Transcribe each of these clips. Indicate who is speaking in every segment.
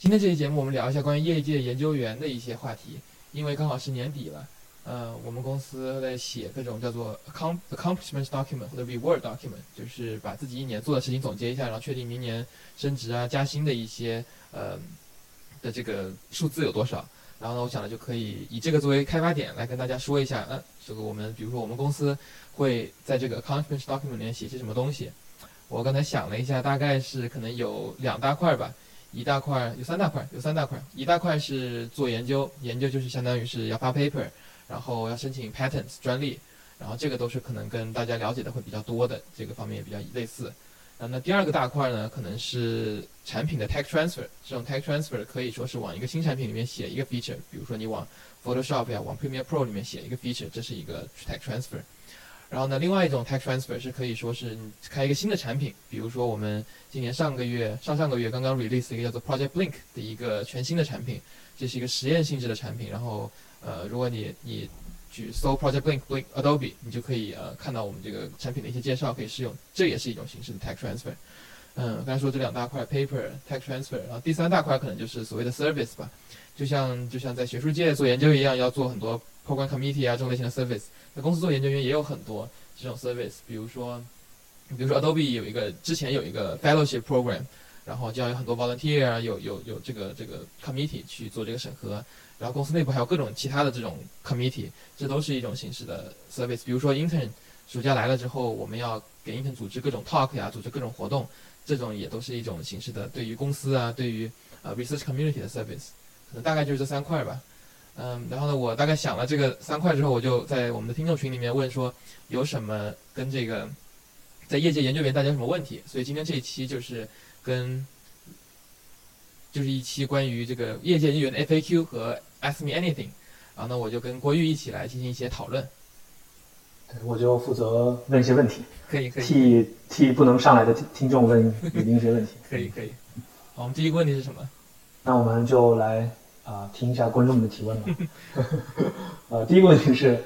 Speaker 1: 今天这期节目我们聊一下关于业界研究员的一些话题，因为刚好是年底了，呃，我们公司在写各种叫做 accomplishment document 或者 reward document，就是把自己一年做的事情总结一下，然后确定明年升职啊、加薪的一些呃的这个数字有多少。然后呢，我想呢就可以以这个作为开发点来跟大家说一下，嗯，这个我们比如说我们公司会在这个 accomplishment document 里面写些什么东西。我刚才想了一下，大概是可能有两大块吧，一大块有三大块，有三大块，一大块是做研究，研究就是相当于是要发 paper，然后要申请 patents 专利，然后这个都是可能跟大家了解的会比较多的，这个方面也比较类似。啊，那第二个大块呢，可能是产品的 tech transfer。这种 tech transfer 可以说是往一个新产品里面写一个 feature，比如说你往 Photoshop 呀、往 Premiere Pro 里面写一个 feature，这是一个 tech transfer。然后呢，另外一种 tech transfer 是可以说是你开一个新的产品，比如说我们今年上个月、上上个月刚刚 release 一个叫做 Project Blink 的一个全新的产品，这是一个实验性质的产品。然后，呃，如果你你去搜 Project Blink Blink Adobe，你就可以呃看到我们这个产品的一些介绍，可以试用。这也是一种形式的 tech transfer。嗯，刚才说这两大块 paper tech transfer，然后第三大块可能就是所谓的 service 吧，就像就像在学术界做研究一样，要做很多 program committee 啊这种类型的 service。那公司做研究员也有很多这种 service，比如说比如说 Adobe 有一个之前有一个 fellowship program，然后就要有很多 volunteer 啊，有有有这个这个 committee 去做这个审核。然后公司内部还有各种其他的这种 committee，这都是一种形式的 service。比如说 intern 暑假来了之后，我们要给 intern 组织各种 talk 呀，组织各种活动，这种也都是一种形式的对于公司啊，对于呃 research community 的 service。可能大概就是这三块吧。嗯，然后呢，我大概想了这个三块之后，我就在我们的听众群里面问说，有什么跟这个在业界研究员大家有什么问题？所以今天这一期就是跟就是一期关于这个业界研究员的 FAQ 和 Ask Me Anything，然后呢，我就跟郭玉一起来进行一些讨论。
Speaker 2: 对，我就负责问一些问题，
Speaker 1: 可以可以
Speaker 2: 替替不能上来的听听众问语音一些问题。
Speaker 1: 可以可以。好，我们第一个问题是什么？
Speaker 2: 那我们就来啊、听一下观众们的提问吧。呃，第一个问题是，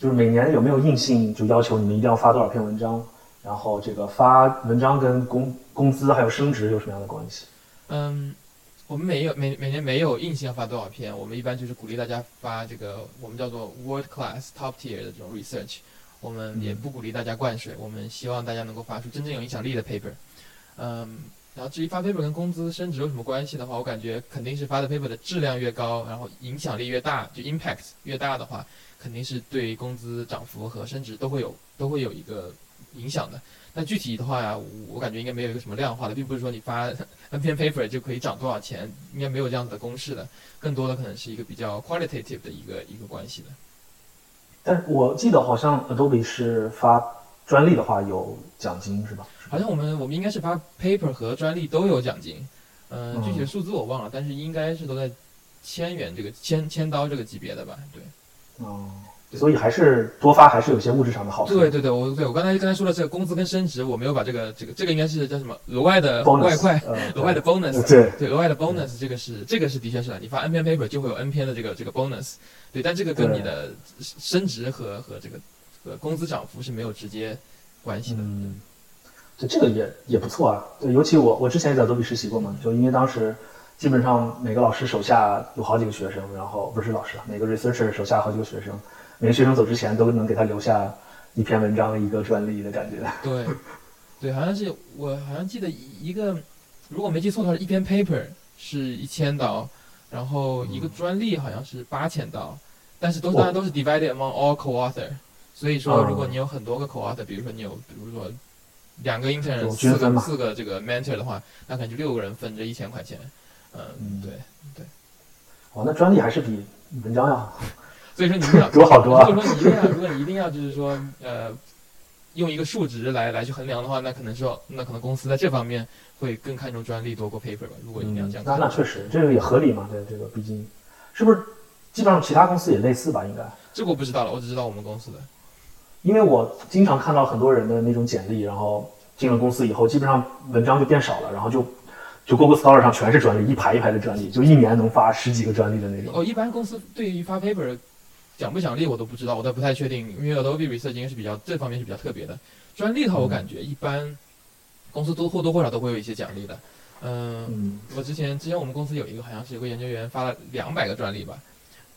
Speaker 2: 就是每年有没有硬性就要求你们一定要发多少篇文章？然后这个发文章跟工工资还有升职有什么样的关系？
Speaker 1: 嗯，我们没有每每年没有硬性要发多少篇，我们一般就是鼓励大家发这个我们叫做 world class top tier 的这种 research，我们也不鼓励大家灌水，我们希望大家能够发出真正有影响力的 paper。嗯，然后至于发 paper 跟工资升职有什么关系的话，我感觉肯定是发的 paper 的质量越高，然后影响力越大，就 impact 越大的话，肯定是对工资涨幅和升职都会有都会有一个影响的。但具体的话呀，我我感觉应该没有一个什么量化的，并不是说你发 N 篇 paper 就可以涨多少钱，应该没有这样子的公式的，更多的可能是一个比较 qualitative 的一个一个关系的。
Speaker 2: 但我记得好像 Adobe 是发专利的话有奖金是吧？
Speaker 1: 好像我们我们应该是发 paper 和专利都有奖金，嗯、
Speaker 2: 嗯
Speaker 1: 具体的数字我忘了，但是应该是都在千元这个千千刀这个级别的吧？对。
Speaker 2: 哦、所以还是多发还是有些物质上的好处。
Speaker 1: 对对对，我对我刚才刚才说的这个工资跟升职，我没有把这个这个这个应该是叫什么额外的外快，
Speaker 2: 呃
Speaker 1: 额外的 bonus，
Speaker 2: 对
Speaker 1: 对额外的 bonus，这个是这个是的确是的，你发 N 篇 paper 就会有 N 篇的这个这个 bonus，对，但这个跟你的升职和和这个和工资涨幅是没有直接关系的。
Speaker 2: 嗯，对，这个也也不错啊。对，尤其我我之前也在 Adobe 实习过嘛，就因为当时基本上每个老师手下有好几个学生，然后不是老师啊，每个 researcher 手下好几个学生，每个学生走之前都能给他留下一篇文章、一个专利的感觉。
Speaker 1: 对，对，好像是我好像记得一个，如果没记错的话，一篇 paper 是一千刀，然后一个专利好像是八千刀，但是都当然都是 divided among all co-author，所以说
Speaker 2: 哦
Speaker 1: 如果你有很多个 co-author，比如说你有比如说两个 intern
Speaker 2: 有
Speaker 1: 四个四个这个 mentor 的话，那可能就六个人分这一千块钱，嗯，
Speaker 2: 对
Speaker 1: 对，
Speaker 2: 哦，那专利还是比文章要好。
Speaker 1: 所以说你一定要
Speaker 2: 多好多啊
Speaker 1: 如果说你一定要，如果你一定要就是说呃，用一个数值来来去衡量的话，那可能说那可能公司在这方面会更看重专利多过 paper 吧。如果一定要这样
Speaker 2: 嗯那
Speaker 1: 看，
Speaker 2: 那确实，这个也合理嘛。对，这个毕竟是不是基本上其他公司也类似吧？应该。
Speaker 1: 这个我不知道了，我只知道我们公司的。
Speaker 2: 因为我经常看到很多人的那种简历，然后进了公司以后，基本上文章就变少了，然后就就 Google Scholar 上全是专利，一排一排的专利，就一年能发十几个专利的那种。
Speaker 1: 哦，一般公司对于发 paper 奖不奖励我都不知道，我都不太确定，因为 Adobe Research 应该是比较这方面是比较特别的。专利的话，我感觉一般公司都或多或少都会有一些奖励的。嗯，
Speaker 2: 嗯
Speaker 1: 我之前之前我们公司有一个好像是有个研究员发了两百个专利吧，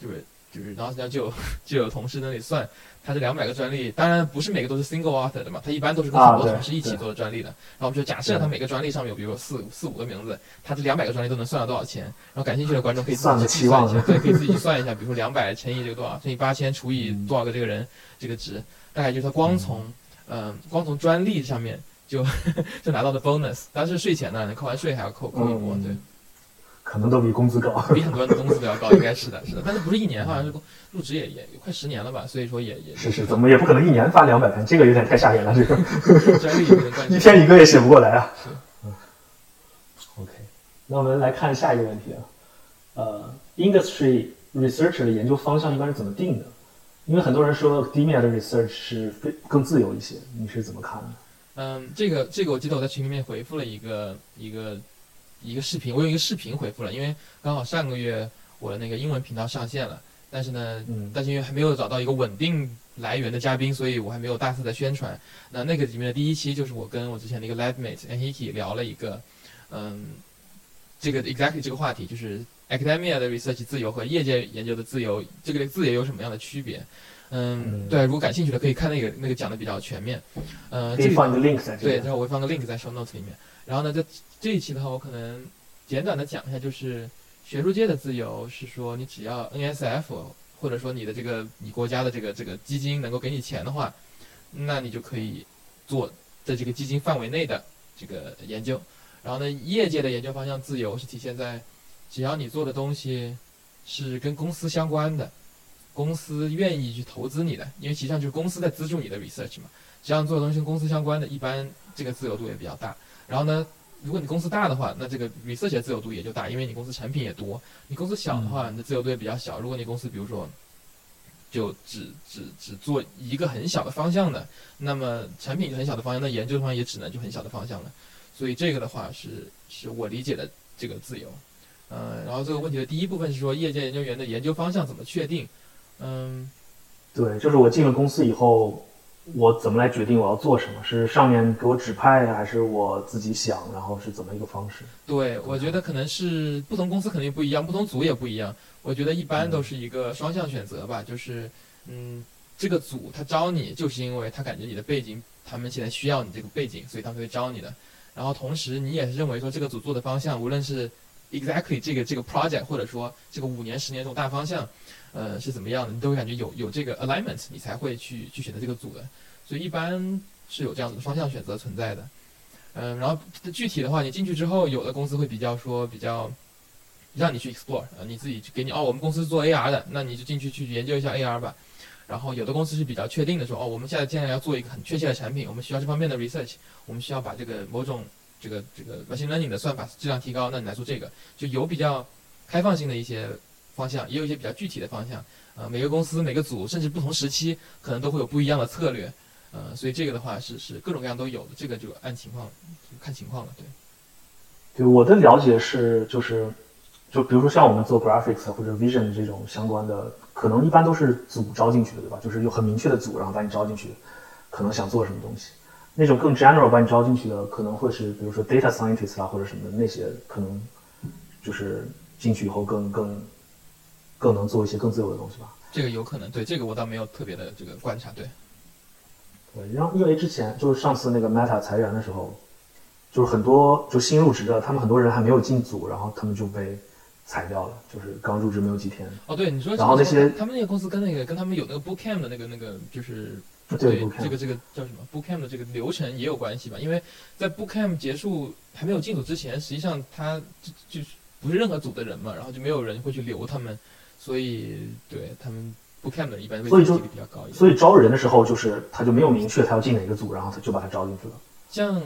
Speaker 1: 就是就是然后就就有就有同事那里算，他这两百个专利，当然不是每个都是 single author 的嘛，他一般都是跟很多同事一起做的专利的。然后我们就假设
Speaker 2: 对。
Speaker 1: 他每个专利上面有比如说四四五个名字，他这两百个专利都能算到多少钱？然后感兴趣的观众可以自
Speaker 2: 算个
Speaker 1: 己去计算一下，对，可以自己去算一下，比如说两百乘以这个多少，乘以八千除以
Speaker 2: 嗯。
Speaker 1: 多少个这个人这个值，大概就是他光从嗯、光从专利上面就 就拿到的 bonus，当然是税前呢，扣完税还要扣扣一波，
Speaker 2: 嗯。
Speaker 1: 对。
Speaker 2: 可能都比工资高。
Speaker 1: 比很多人的工资都要高，应该是的，是的，但是不是一年，好像是入职也也快十年了吧，所以说也也
Speaker 2: 是是，怎么也不可能一年发两百篇，这个有点太吓人了。这个
Speaker 1: 专利有点关系。
Speaker 2: 一天一个也写不过来啊。
Speaker 1: 是
Speaker 2: 嗯，OK，那我们来看下一个问题啊，呃，industry researcher 的研究方向一般是怎么定的？因为很多人说 academia 的 research 是非更自由一些，你是怎么看的？
Speaker 1: 嗯，这个这个我记得我在群里面回复了一个一个一个视频，我用一个视频回复了，因为刚好上个月我的那个英文频道上线了，但是呢，
Speaker 2: 嗯
Speaker 1: 但是因为还没有找到一个稳定来源的嘉宾，所以我还没有大肆的宣传。那那个里面的第一期就是我跟我之前的一个 lab mate Anhiki 聊了一个，嗯，这个 exactly 这个话题，就是 academia 的 research 自由和业界研究的自由，这个自由有什么样的区别？嗯，
Speaker 2: 嗯
Speaker 1: 对，如果感兴趣的可以看那个那个讲的比较全面。呃，这个
Speaker 2: 可以放一个 link 在这
Speaker 1: 对，
Speaker 2: 里。
Speaker 1: 然后我会放个 link 在 show notes 里面。然后呢，在这一期的话，我可能简短的讲一下，就是学术界的自由是说，你只要 NSF 或者说你的这个你国家的这个这个基金能够给你钱的话，那你就可以做在这个基金范围内的这个研究。然后呢，业界的研究方向自由是体现在，只要你做的东西是跟公司相关的，公司愿意去投资你的，因为实际上就是公司在资助你的 research 嘛。只要你做的东西跟公司相关的，一般这个自由度也比较大。然后呢，如果你公司大的话，那这个 research 的自由度也就大，因为你公司产品也多。你公司小的话，你的自由度也比较小。如果你公司比如说就只只只做一个很小的方向的，那么产品很小的方向，那研究方向也只能就很小的方向了。所以这个的话是是我理解的这个自由。呃，然后这个问题的第一部分是说业界研究员的研究方向怎么确定？嗯，
Speaker 2: 对，就是我进了公司以后，我怎么来决定我要做什么？是上面给我指派，还是我自己想？然后是怎么一个方式？
Speaker 1: 对，我觉得可能是不同公司肯定不一样，不同组也不一样。我觉得一般都是一个双向选择吧，就是，嗯，这个组他招你，就是因为他感觉你的背景，他们现在需要你这个背景，所以他们会招你的。然后同时你也是认为说这个组做的方向，无论是 exactly 这个这个 project，或者说这个五年十年这种大方向，呃是怎么样的，你都会感觉有有这个 alignment，你才会去去选择这个组的。所以一般是有这样子的双向选择存在的。嗯，然后具体的话，你进去之后，有的公司会比较说比较让你去 explore，呃，你自己去给你哦，我们公司做 AR 的，那你就进去去研究一下 AR 吧。然后有的公司是比较确定的说，哦，我们现在现在要做一个很确切的产品，我们需要这方面的 research，我们需要把这个某种这个这个 machine learning 的算法质量提高，那你来做这个，就有比较开放性的一些方向，也有一些比较具体的方向。呃，每个公司、每个组，甚至不同时期，可能都会有不一样的策略。呃，所以这个的话是是各种各样都有的，这个就按情况看情况了，对。
Speaker 2: 对我的了解是，就是，就比如说像我们做 graphics 或者 vision 这种相关的，可能一般都是组招进去的，对吧？就是有很明确的组，然后把你招进去，可能想做什么东西。那种更 general 把你招进去的，可能会是比如说 data scientist 啊或者什么的那些，可能就是进去以后更更更能做一些更自由的东西吧。
Speaker 1: 这个有可能，对这个我倒没有特别的这个观察，对。
Speaker 2: 对，然后因为之前就是上次那个 Meta 裁员的时候，就是很多就新入职的，他们很多人还没有进组，然后他们就被裁掉了，就是刚入职没有几天。
Speaker 1: 哦，对，你说，
Speaker 2: 然后那些
Speaker 1: 他们那个公司跟那个跟他们有那个 bootcamp 的那个那个就是
Speaker 2: 对
Speaker 1: 这个这个叫什么 bootcamp 的这个流程也有关系吧？因为在 bootcamp 结束还没有进组之前，实际上他就就是不是任何组的人嘛，然后就没有人会去留他们，所以对他们 bootcamp 的一般
Speaker 2: 所以就
Speaker 1: 位置比较高一点。
Speaker 2: 所以招人的时候，就是他就没有明确他要进哪个组，然后他就把他招进去了。
Speaker 1: 像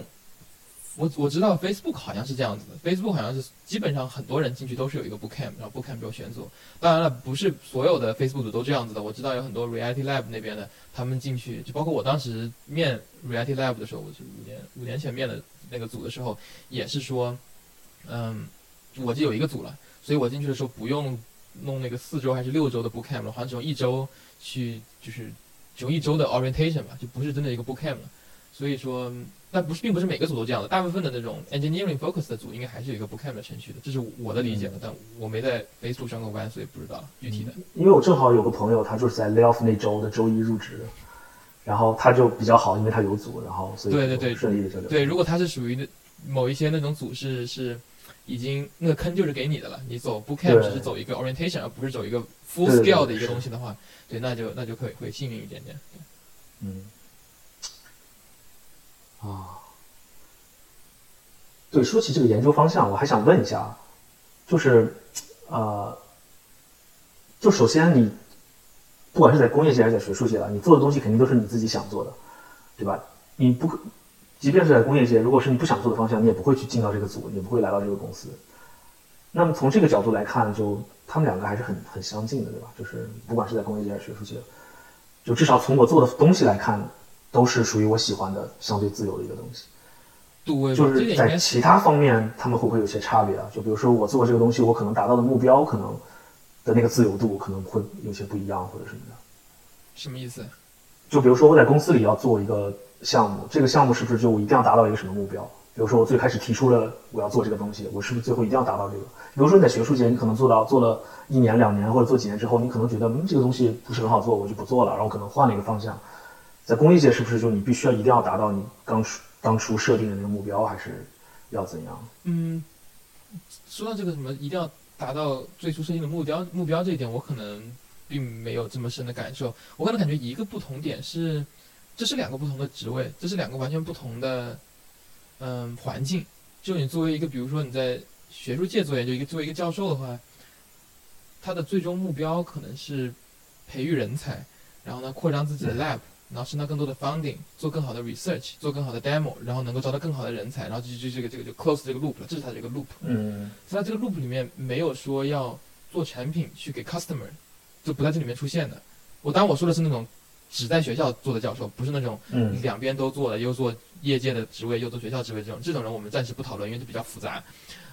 Speaker 1: 我我知道 Facebook 好像是这样子的，Facebook 好像是基本上很多人进去都是有一个 bootcamp，然后 bootcamp 之后选组。当然了，不是所有的 Facebook 组都这样子的。我知道有很多 Reality Lab 那边的，他们进去就包括我当时面 Reality Lab 的时候，我是五年五年前面的那个组的时候，也是说，嗯，我就有一个组了，所以我进去的时候不用弄那个四周还是六周的 bootcamp 了，好像只用一周去就是只用一周的 orientation 吧，就不是真的一个 bootcamp 了。所以说，但不是，并不是每个组都这样的。大部分的那种 engineering focus 的组，应该还是有一个 bootcamp 的程序的，这是我的理解的。但我没在 Facebook 上过班，所以不知道具体的。
Speaker 2: 因为我正好有个朋友，他就是在 layoff 那周的周一入职，然后他就比较好，因为他有组，然后所以
Speaker 1: 对对对
Speaker 2: 顺利的这
Speaker 1: 对，如果他是属于那某一些那种组是是已经那个坑就是给你的了，你走 bootcamp 只是走一个 orientation，而不是走一个 full scale 的一个东西的话，对，那就那就可以会幸运一点点。
Speaker 2: 嗯。啊，对，说起这个研究方向，我还想问一下，就是，呃，就首先你，不管是在工业界还是在学术界了，你做的东西肯定都是你自己想做的，对吧？你不可，即便是在工业界，如果是你不想做的方向，你也不会去进到这个组，也不会来到这个公司。那么从这个角度来看，就他们两个还是很很相近的，对吧？就是不管是在工业界还是学术界，就至少从我做的东西来看。都是属于我喜欢的相对自由的一个东西，
Speaker 1: 对，
Speaker 2: 就是在其他方面他们会不会有些差别啊？就比如说我做这个东西，我可能达到的目标可能的那个自由度可能会有些不一样或者什么的。
Speaker 1: 什么意思？
Speaker 2: 就比如说我在公司里要做一个项目，这个项目是不是就我一定要达到一个什么目标？比如说我最开始提出了我要做这个东西，我是不是最后一定要达到这个？比如说你在学术界，你可能做到做了一年两年或者做几年之后，你可能觉得嗯这个东西不是很好做，我就不做了，然后可能换了一个方向。在工业界是不是就你必须要一定要达到你当初当初设定的那个目标，还是要怎样？
Speaker 1: 嗯，说到这个什么一定要达到最初设定的目标目标这一点，我可能并没有这么深的感受。我可能感觉一个不同点是，这是两个不同的职位，这是两个完全不同的嗯环境。就你作为一个，比如说你在学术界做研究，一个作为一个教授的话，他的最终目标可能是培育人才，然后呢扩张自己的 lab。然后申到更多的 funding，做更好的 research，做更好的 demo，然后能够招到更好的人才，然后就就这个这个就 close 这个 loop 了，这是它这个 loop。
Speaker 2: 嗯。
Speaker 1: 所以在这个 loop 里面没有说要做产品去给 customer，就不在这里面出现的。我当然我说的是那种只在学校做的教授，不是那种两边都做的，又做业界的职位又做学校职位这种。这种人我们暂时不讨论，因为比较复杂。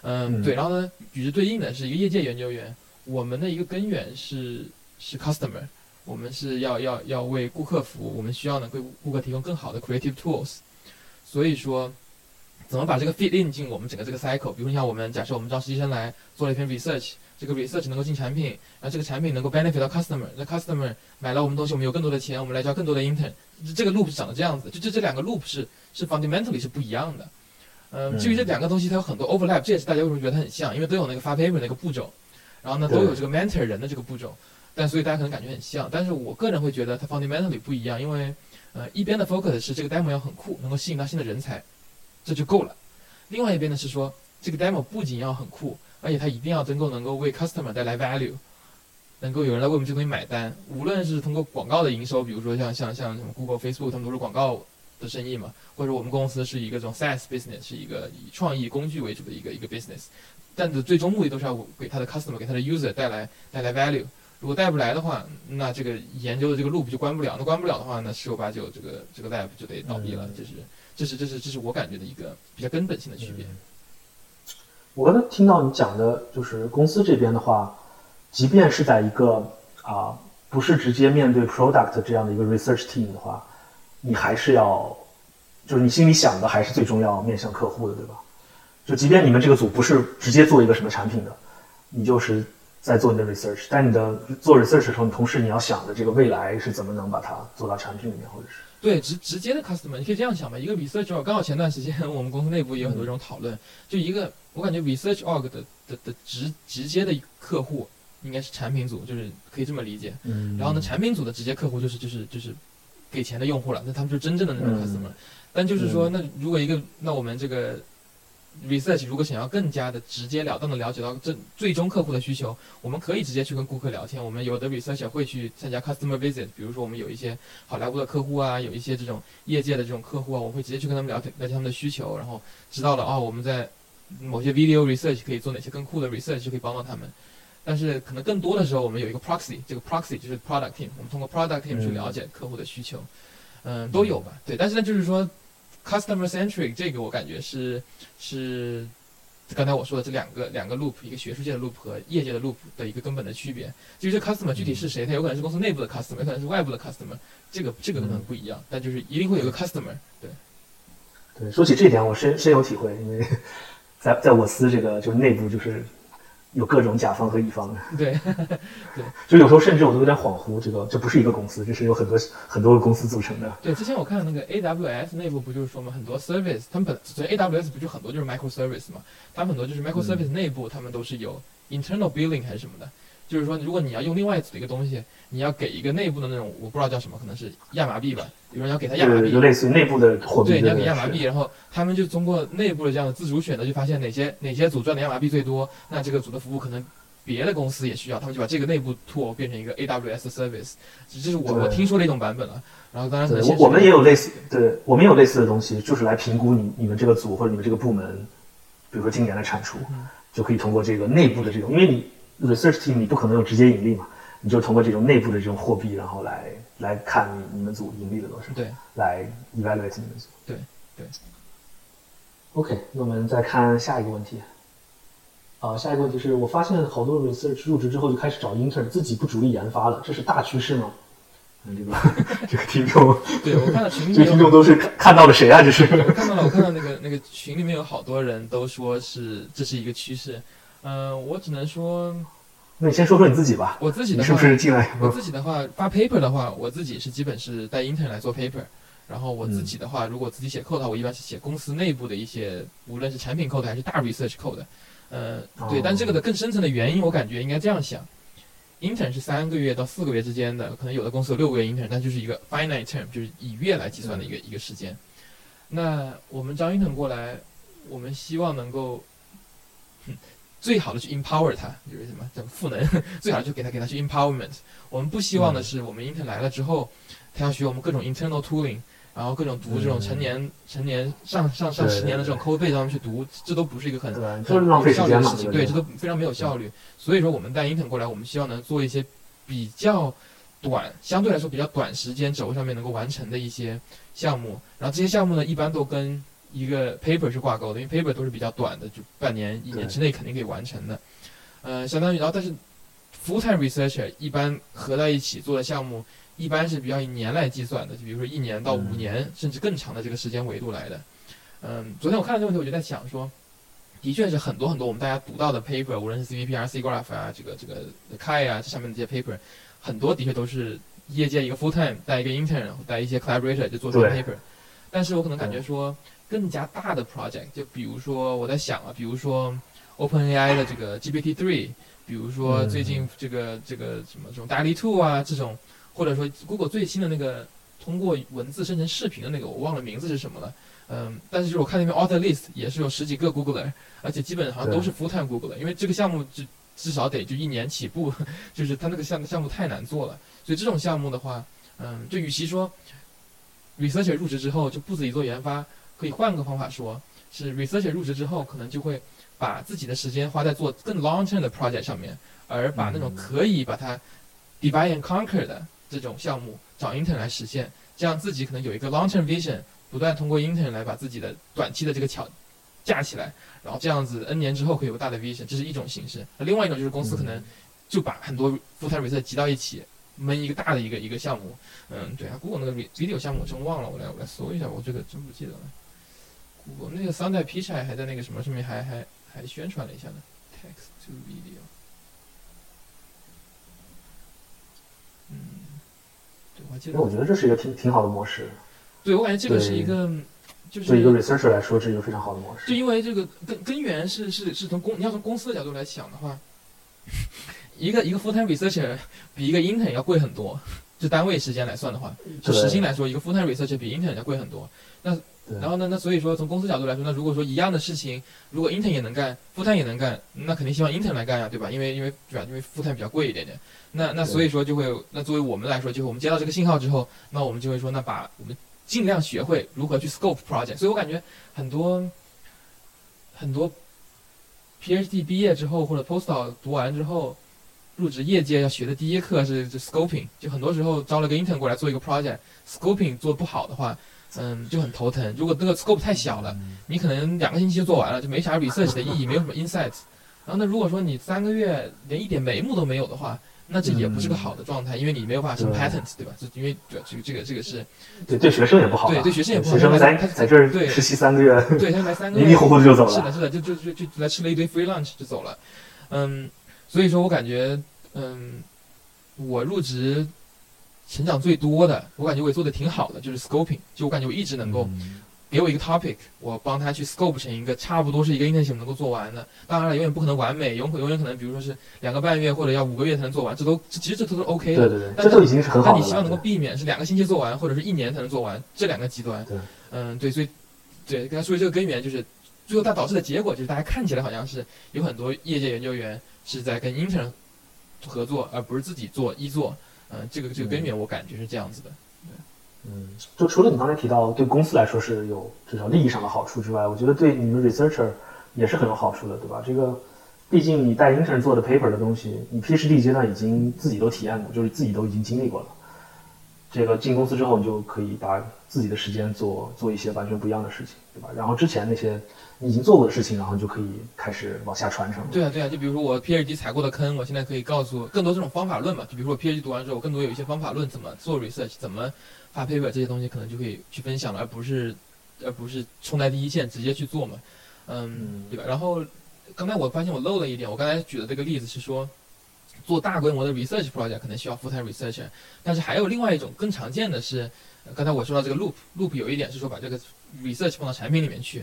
Speaker 1: 嗯，对。然后呢，与之对应的是一个业界研究员，我们的一个根源是是 customer。我们是要要要为顾客服务，我们需要呢为顾客提供更好的 creative tools。所以说，怎么把这个 fit in 进我们整个这个 cycle？比如你像我们假设我们招实习生来做了一篇 research，这个 research 能够进产品，然后这个产品能够 benefit 到 customer，那 customer 买了我们东西，我们有更多的钱，我们来招更多的 intern。这个 loop 是长得这样子，就这这两个 loop 是是 fundamentally 是不一样的。嗯，至于这两个东西它有很多 overlap，这也是大家为什么觉得它很像，因为都有那个发 paper 那个步骤，然后呢都有这个 mentor 人的这个步骤。但所以大家可能感觉很像，但是我个人会觉得它 fundamentally 不一样，因为，呃，一边的 focus 是这个 demo 要很酷，能够吸引到新的人才，这就够了。另外一边呢是说，这个 demo 不仅要很酷，而且它一定要能够能够为 customer 带来 value，能够有人来为我们这东西买单。无论是通过广告的营收，比如说像像像什么 Google、Facebook，他们都是广告的生意嘛，或者我们公司是一个这种 SaaS business，是一个以创意工具为主的一个一个 business，但的最终目的都是要给他的 customer、给他的 user 带来带来 value。如果带不来的话，那这个研究的这个 loop 就关不了。那关不了的话，那十有八九这个这个 lab 就得倒闭了。这是这是这是这是我感觉的一个比较根本性的区别。
Speaker 2: 我刚才听到你讲的，就是公司这边的话，即便是在一个啊不是直接面对 product 这样的一个 research team 的话，你还是要，就是你心里想的还是最终要面向客户的，对吧？就即便你们这个组不是直接做一个什么产品的，你就是。在做你的 research，但你的做 research 的时候，你同时你要想的这个未来是怎么能把它做到产品里面，或者是
Speaker 1: 对直直接的 customer，你可以这样想吧。一个 research org，刚好前段时间我们公司内部也有很多这种讨论，就一个我感觉 research org 的的的直直接的客户应该是产品组，就是可以这么理解。
Speaker 2: 嗯。
Speaker 1: 然后呢，产品组的直接客户就是就是就是给钱的用户了，那他们就真正的那种 customer。但就是说，那如果一个那我们这个。research 如果想要更加的直截了当的了解到这最终客户的需求，我们可以直接去跟顾客聊天。我们有的 research 会去参加 customer visit，比如说我们有一些好莱坞的客户啊，有一些这种业界的这种客户啊，我会直接去跟他们聊天，了解他们的需求，然后知道了哦，我们在某些 video research 可以做哪些更酷的 research，可以帮到他们。但是可能更多的时候，我们有一个 proxy，这个 proxy 就是 product team，我们通过 product team 去了解客户的需求，嗯，都有吧？对，但是呢，就是说。Customer centric 这个我感觉是是刚才我说的这两个两个 loop，一个学术界的 loop 和业界的 loop 的一个根本的区别。至于这 customer 具体是谁，他有可能是公司内部的 customer，有可能是外部的 customer，这个这个可能不一样，但就是一定会有个 customer。对，
Speaker 2: 对，说起这点，我深深有体会，因为在在我司这个就是内部就是有各种甲方和乙方，
Speaker 1: 对对，
Speaker 2: 就有时候甚至我都有点恍惚，这个这不是一个公司，这是有很多很多个公司组成的。
Speaker 1: 对，之前我看那个 AWS 内部不就是说嘛，很多 service，他们本所以 AWS 不就很多就是 microservice 嘛，他们很多就是 microservice 内部他们都是有 internal billing 还是什么的，就是说如果你要用另外一组的一个东西，你要给一个内部的那种我不知道叫什么，可能是亚麻币吧，有人要给他亚麻币
Speaker 2: 就就，类似于内部的货币
Speaker 1: 对，你要给亚麻币，然后他们就通过内部的这样的自主选择，就发现哪些哪些组赚的亚麻币最多，那这个组的服务可能别的公司也需要，他们就把这个内部 tool 变成一个 AWS service，这是我我听说的一种版本了。然后当然可能
Speaker 2: 我我们也有类似，对我们也有类似的东西，就是来评估你你们这个组或者你们这个部门，比如说今年的产出，
Speaker 1: 嗯。
Speaker 2: 就可以通过这个内部的这种，因为你 research team 你不可能有直接盈利嘛，你就通过这种内部的这种货币，然后来来看你你们组盈利了多少，
Speaker 1: 对
Speaker 2: 来 evaluate 你们组。
Speaker 1: 对对。
Speaker 2: OK，那我们再看下一个问题。啊，下一个问题是我发现好多 research 入职之后就开始找 intern，自己不主力研发了，这是大趋势吗？嗯，这个这个听众，
Speaker 1: 对我看到群里面
Speaker 2: 这个听众都是看看到了谁啊？这是
Speaker 1: 我看到了，我看到那个那个群里面有好多人都说是这是一个趋势，嗯、我只能说
Speaker 2: 那你先说说你自己吧，
Speaker 1: 我自己的话，
Speaker 2: 是不是进来？
Speaker 1: 我自己的话发 paper 的话，我自己是基本是带 intern 来做 paper，然后我自己的话，如果自己写 code 的话，我一般是写公司内部的一些，无论是产品 code 还是大 research code，呃，对，
Speaker 2: 哦
Speaker 1: 但这个的更深层的原因，我感觉应该这样想。intern 是三个月到四个月之间的，可能有的公司有六个月 intern，但就是一个 finite term，就是以月来计算的一个、一个时间。那我们招 intern 过来，我们希望能够，哼最好的去 empower 他，就是什么叫赋能，最好就给他给他去 empowerment。我们不希望的是，我们 intern 来了之后，他要学我们各种 internal tooling，然后各种读这种成年、成年上上上十年的这种 code base 让他们去读，这都不是一个很？很有效率的事情，对，这都非常没有效率。所以说，我们带 intern 过来，我们希望能做一些比较短，相对来说比较短时间轴上面能够完成的一些项目。然后这些项目呢，一般都跟一个 paper 是挂钩的，因为 paper 都是比较短的，就半年、一年之内肯定可以完成的。呃，相当于，然后但是 full time researcher 一般合在一起做的项目，一般是比较以年来计算的，就比如说一年到五
Speaker 2: 嗯
Speaker 1: 年、甚至更长的这个时间维度来的。嗯，昨天我看到这个问题，我就在想说，的确是很多很多我们大家读到的 paper，无论是 CVP、RC Graph 啊，这个这个 Kai 啊，这上面的这些 paper，很多的确都是业界一个 full time 带一个 intern 带一些 collaborator 就做这个
Speaker 2: 对
Speaker 1: paper。但是我可能感觉说更加大的 project，就比如说我在想啊，比如说 OpenAI 的这个 GPT Three，比如说
Speaker 2: 嗯
Speaker 1: 最近这个这个什么这种 DALL-E 2啊这种，或者说 Google 最新的那个通过文字生成视频的那个，我忘了名字是什么了。嗯，但是就是我看那边 author list 也是有十几个 Googler，而且基本好像都是 full time Googler，因为这个项目至至少得就一年起步，就是他那个项项目太难做了，所以这种项目的话，嗯，就与其说 researcher 入职之后就不自己做研发，可以换个方法说，是 researcher 入职之后可能就会把自己的时间花在做更 long term 的 project 上面，而把那种可以把它 divide and conquer 的这种项目找 intern 来实现，这样自己可能有一个 long term vision，不断通过 intern 来把自己的短期的这个桥架起来，然后这样子 n 年之后会有个大的 vision，这是一种形式。那另外一种就是公司可能就把很多 full time research 集到一起，闷一个大的一个一个项目。嗯，对啊，Google 那个 video 项目我真忘了，我来我来搜一下，我这个真不记得了。Google 那个 Sunday p i c h 还在那个什么上面还还还宣传了一下呢，text to video。嗯，对，我记得
Speaker 2: 那。我觉得这是一个挺挺好的模式，
Speaker 1: 对，我感觉这个是一个，就是
Speaker 2: 对一个 researcher 来说，这是一个非常好的模式。
Speaker 1: 就因为这个根根源是是是从公你要从公司的角度来想的话，一个一个 full time researcher 比一个 intern 要贵很多，就单位时间来算的话，就
Speaker 2: 对
Speaker 1: 时薪来说，一个 full time researcher 比 intern 要贵很多。
Speaker 2: 对
Speaker 1: 然后呢，那所以说从公司角度来说，那如果说一样的事情，如果 intern 也能干，full time 也能干，那肯定希望 intern 来干呀，对吧？因为因为对吧？因为 full time 比较贵一点点。那那所以说就会，那作为我们来说，就是我们接到这个信号之后，那我们就会说，那把我们尽量学会如何去 scope project。所以我感觉很多很多 PhD 毕业之后或者 postdoc 读完之后，入职业界要学的第一课是是 scoping。就很多时候招了个 intern 过来做一个 project，scoping 做不好的话，嗯，就很头疼。如果那个 scope 太小了，你可能两个星期就做完了，就没啥 research 的意义，没有什么 insights。然后那如果说你三个月连一点眉目都没有的话，那这也不是个好的状态，因为你没有办法生
Speaker 2: 对
Speaker 1: patent，对吧？就因为这个这个这个是
Speaker 2: 对对学生也不好，
Speaker 1: 对对学生也不好
Speaker 2: 学生在
Speaker 1: 他
Speaker 2: 在这儿
Speaker 1: 对
Speaker 2: 实习三个月，
Speaker 1: 对他来三个
Speaker 2: 迷
Speaker 1: 月
Speaker 2: 迷糊糊的就走了。
Speaker 1: 是的，是的，就就就就来吃了一堆 free lunch 就走了，嗯，所以说我感觉，嗯，我入职成长最多的，我感觉我也做的挺好的，就是 scoping，就我感觉我一直能够
Speaker 2: 嗯
Speaker 1: 给我一个 topic，我帮他去 scope 成一个差不多是一个 internship 能够做完的。当然了，永远不可能完美，永永远可能比如说是两个半月或者要五个月才能做完，这都这其实这都是 OK 的。
Speaker 2: 对对对，
Speaker 1: 但
Speaker 2: 这都已经是很好。
Speaker 1: 但你希望能够避免是两个星期做完，或者是一年才能做完，这两个极端。
Speaker 2: 对，
Speaker 1: 嗯，对，所以对，跟他说的这个根源就是，最后它导致的结果就是大家看起来好像是有很多业界研究员是在跟 intern 合作，而不是自己做一做。嗯，这个这个根源我感觉是这样子的。
Speaker 2: 嗯，就除了你刚才提到对公司来说是有至少利益上的好处之外，我觉得对你们 researcher 也是很有好处的，对吧？这个毕竟你带 intern 做的 paper 的东西，你 PhD 阶段已经自己都体验过，就是自己都已经经历过了。这个进公司之后，你就可以把自己的时间做做一些完全不一样的事情，对吧？然后之前那些你已经做过的事情，然后就可以开始往下传承。
Speaker 1: 对啊，对啊，就比如说我 PhD 踩过的坑，我现在可以告诉更多这种方法论嘛。就比如说我 PhD 读完之后，我更多有一些方法论，怎么做 research，怎么发 paper 这些东西，可能就可以去分享了，而不是而不是冲在第一线直接去做嘛。嗯
Speaker 2: 嗯，
Speaker 1: 对吧？然后刚才我发现我漏了一点，我刚才举的这个例子是说，做大规模的 research project 可能需要 full time researcher，但是还有另外一种更常见的是，呃刚才我说到这个 loop loop 有一点是说把这个 research 放到产品里面去。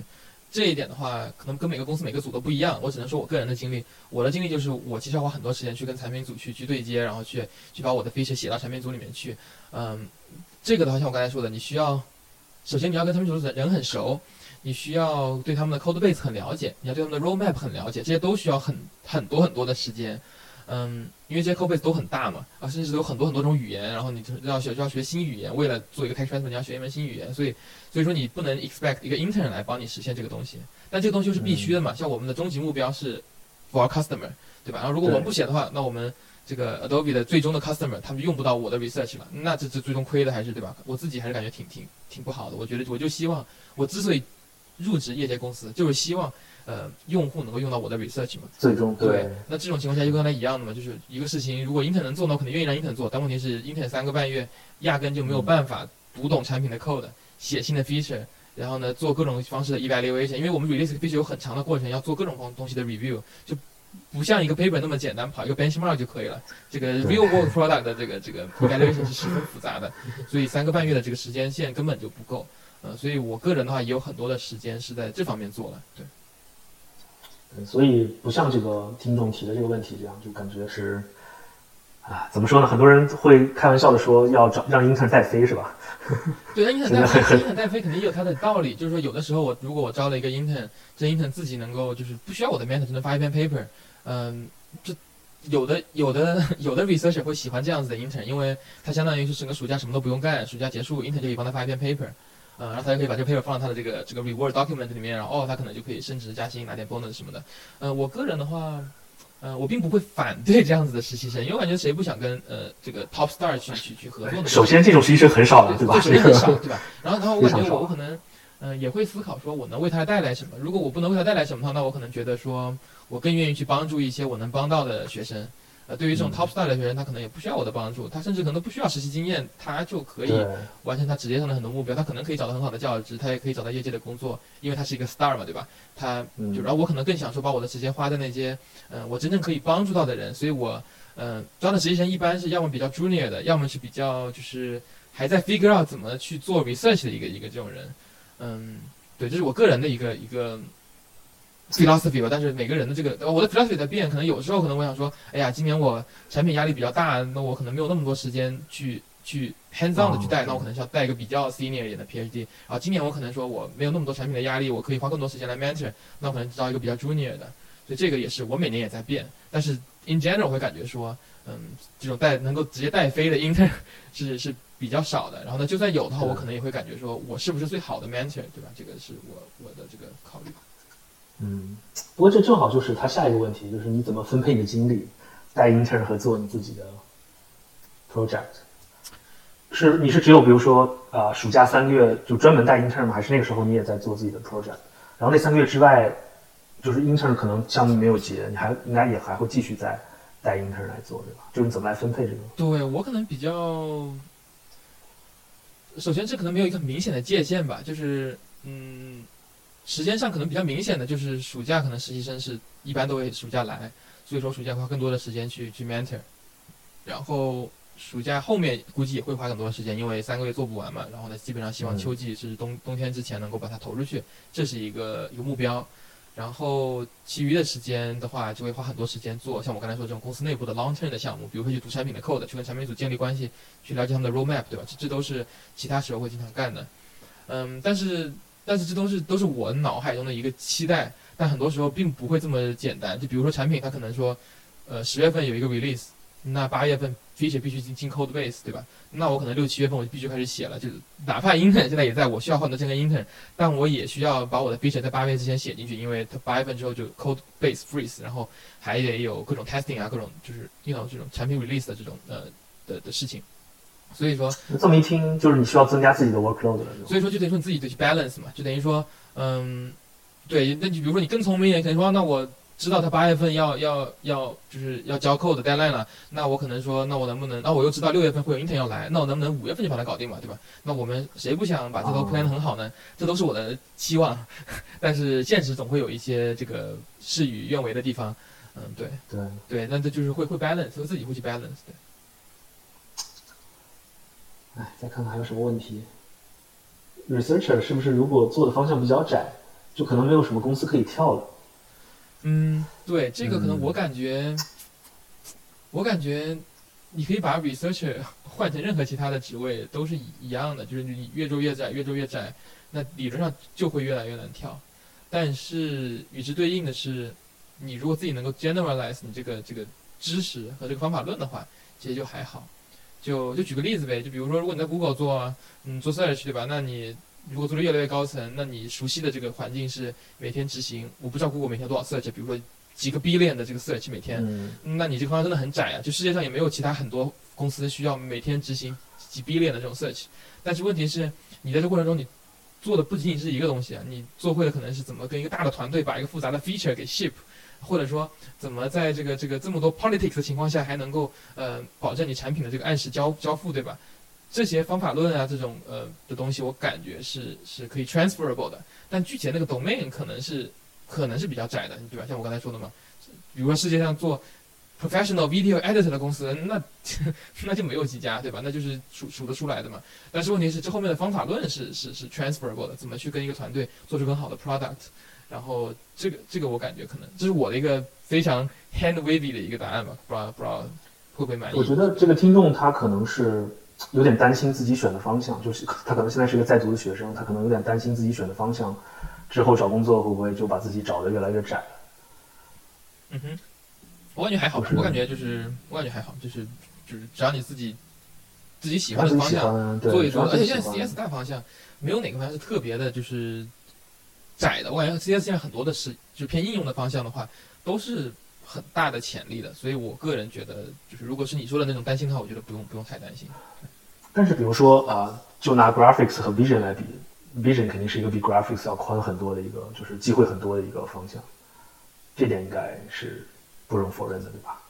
Speaker 1: 这一点的话，可能跟每个公司每个组都不一样。我只能说我个人的经历，我的经历就是我其实要花很多时间去跟产品组去去对接，然后去去把我的 feature 写到产品组里面去。嗯，这个的话，像我刚才说的，你需要首先你要跟他们组的人很熟，你需要对他们的 code base 很了解，你要对他们的 roadmap 很了解，这些都需要很很多很多的时间。嗯，因为这些 code base 都很大嘛，啊，甚至有很多很多种语言，然后你就要学就要学新语言，为了做一个 tech transfer，你要学一门新语言，所以所以说你不能 expect 一个 intern 来帮你实现这个东西，但这个东西又是必须的嘛，像我们的终极目标是 for our customer，对吧？然后如果我们不写的话，那我们这个 Adobe 的最终的 customer 他们用不到我的 research 了，那这这最终亏的还是对吧？我自己还是感觉挺挺挺不好的，我觉得我就希望我之所以入职业界公司，就是希望呃用户能够用到我的 research 嘛。
Speaker 2: 最终
Speaker 1: 对，那这种情况下就跟刚才一样的嘛，就是一个事情，如果 intern 能做，那我肯定愿意让 intern 做。但问题是，intern 三个半月压根就没有办法读懂产品的 code，写新的 feature，然后呢做各种方式的 evaluation。因为我们 release feature 有很长的过程，要做各种方东西的 review，就不像一个 paper 那么简单，跑一个 benchmark 就可以了。这个 real world product 的这个这个 evaluation 是十分复杂的，所以三个半月的这个时间线根本就不够。呃，所以我个人的话也有很多的时间是在这方面做了。对。
Speaker 2: 对，所以不像这个听众提的这个问题这样，就感觉是，啊，怎么说呢？很多人会开玩笑的说要找让 intern 带飞是吧？
Speaker 1: 对，那 intern 带飞
Speaker 2: 很
Speaker 1: ，intern 带飞肯定也有它的道理。就是说，有的时候我如果我招了一个 intern，这 intern 自己能够就是不需要我的 mentor 就能发一篇 paper，嗯，这有的有的 有的 researcher 会喜欢这样子的 intern，因为他相当于是整个暑假什么都不用干，暑假结束 intern 就可以帮他发一篇 paper，嗯，然后他就可以把这个 paper 放到他的这个这个 reward document 里面，然后哦，他可能就可以升职加薪，拿点 bonus 什么的。嗯，我个人的话。嗯，我并不会反对这样子的实习生，因为我感觉谁不想跟呃这个 top star 去去去合作呢？
Speaker 2: 首先，这种实习生很少的，对吧？
Speaker 1: 首先很少，对吧？然后，然后我感觉我我可能，嗯、也会思考说，我能为他带来什么？如果我不能为他带来什么的话，那我可能觉得说，我更愿意去帮助一些我能帮到的学生。呃，对于这种
Speaker 2: 嗯
Speaker 1: top star 的学生，他可能也不需要我的帮助，他甚至可能都不需要实习经验，他就可以，完成他职业上的很多目标。他可能可以找到很好的教职，他也可以找到业界的工作，因为他是一个 star 嘛，对吧？他
Speaker 2: 嗯
Speaker 1: 就然后我可能更想说把我的时间花在那些，嗯、我真正可以帮助到的人，所以我，嗯、招的实习生一般是要么比较 junior 的，要么是比较就是还在 figure out 怎么去做 research 的一个一个这种人，嗯，对，这是我个人的一个一个 philosophy 吧。但是每个人的这个，呃我的 philosophy 在变，可能有时候可能我想说，哎呀，今年我产品压力比较大，那我可能没有那么多时间去去 hands on 的去带，
Speaker 2: 哦
Speaker 1: 那我可能需要带一个比较 senior 一点的 PhD。然后今年我可能说我没有那么多产品的压力，我可以花更多时间来 mentor，那我可能招一个比较 junior 的。所以这个也是我每年也在变，但是 in general 我会感觉说，嗯，这种带能够直接带飞的 intern 是是比较少的。然后呢，就算有的话，我可能也会感觉说我是不是最好的 mentor，对吧？这个是我我的这个考虑。
Speaker 2: 嗯，不过这正好就是他下一个问题，就是你怎么分配你的精力，带 intern 和做你自己的 project。是你是只有比如说啊、暑假三个月就专门带 intern 吗？还是那个时候你也在做自己的 project？然后那三个月之外，就是 intern 可能项目没有结，你还应该也还会继续在带 intern 来做，对吧？就是你怎么来分配这个？
Speaker 1: 对我可能比较，首先这可能没有一个明显的界限吧，就是嗯，时间上可能比较明显的就是暑假可能实习生是一般都会暑假来，所以说暑假花更多的时间去去 mentor，然后暑假后面估计也会花很多的时间，因为三个月做不完嘛，然后呢基本上希望
Speaker 2: 嗯
Speaker 1: 秋季是冬冬天之前能够把它投出去，这是一个一个目标。然后其余的时间的话，就会花很多时间做像我刚才说这种公司内部的 long term 的项目，比如说去读产品的 code，去跟产品组建立关系，去了解他们的 roadmap，对吧？这这都是其他时候会经常干的。嗯，但是但是这都是都是我脑海中的一个期待，但很多时候并不会这么简单。就比如说产品，它可能说，呃，十月份有一个 release，那八月份 feature 必须进进 code base，对吧？那我可能六七月份我就必须开始写了，就哪怕 intern 现在也在，我需要换到这个 intern，但我也需要把我的 feature 在八月之前写进去，因为它八月份之后就 code base freeze，然后还得有各种 testing 啊，各种就是 you know 这种产品 release 的这种呃的的事情。所以说，
Speaker 2: 这么一听，就是你需要增加自己的 workload 了。
Speaker 1: 所以说就等于说你自己得去 balance 嘛，就等于说，嗯，对，那你比如说你更聪明一点，可能说那我知道他八月份要要要就是要交 code 的 deadline 了，那我可能说，那我能不能，那我又知道六月份会有 intern 要来，那我能不能五月份就把它搞定嘛，对吧？那我们谁不想把这都
Speaker 2: 哦
Speaker 1: plan 得很好呢？这都是我的期望，但是现实总会有一些这个事与愿违的地方，嗯，对
Speaker 2: 对，
Speaker 1: 对，那这就是会会 balance，我自己会去 balance，对。
Speaker 2: 哎，再看看还有什么问题。researcher 是不是如果做的方向比较窄，就可能没有什么公司可以跳了？
Speaker 1: 嗯，对，这个可能
Speaker 2: 嗯
Speaker 1: 我感觉，我感觉你可以把 researcher 换成任何其他的职位都是一一样的，就是你越做越窄，越做越窄，那理论上就会越来越难跳。但是与之对应的是，你如果自己能够 generalize 你这个这个知识和这个方法论的话，其实就还好。就就举个例子呗，就比如说，如果你在 Google 做，嗯，做 search 对吧？那你如果做的越来越高层，那你熟悉的这个环境是每天执行，我不知道 Google 每天多少 search，比如说几个 billion 的这个 search 每天，
Speaker 2: 嗯，
Speaker 1: 那你这个方向真的很窄啊！就世界上也没有其他很多公司需要每天执行几 billion 的这种 search，但是问题是，你在这过程中你做的不仅仅是一个东西啊，你做会的可能是怎么跟一个大的团队把一个复杂的 feature 给 ship，或者说怎么在这个这个这么多 politics 的情况下还能够呃保证你产品的这个按时交交付，对吧？这些方法论啊，这种呃的东西，我感觉是是可以 transferable 的，但具体的那个 domain 可能是可能是比较窄的，对吧？像我刚才说的嘛，比如说世界上做 professional video editor 的公司，那 那就没有几家，对吧？那就是数数得出来的嘛。但是问题是，这后面的方法论是是是 transferable 的，怎么去跟一个团队做出更好的 product？然后这个这个我感觉可能这是我的一个非常 hand wavy 的一个答案吧，不知道不知道会不会满意？
Speaker 2: 我觉得这个听众他可能是有点担心自己选的方向，就是他可能现在是一个在读的学生，他可能有点担心自己选的方向之后找工作会不会就把自己找的越来越窄。
Speaker 1: 嗯哼，我感觉还好，
Speaker 2: 是
Speaker 1: 我感觉就是我感觉还好，就是就是只要你自己自己喜欢的方向，
Speaker 2: 对，
Speaker 1: 做一做，而且现在 CS 大方向没有哪个方向是特别的，就是窄的。我感觉 CS 现在很多的是就偏应用的方向的话，都是很大的潜力的。所以我个人觉得，就是如果是你说的那种担心的话，我觉得不用不用太担心。
Speaker 2: 但是比如说啊、就拿 graphics 和 vision 来比，vision 肯定是一个比 graphics 要宽很多的一个，就是机会很多的一个方向，这点应该是不容否认的，对吧？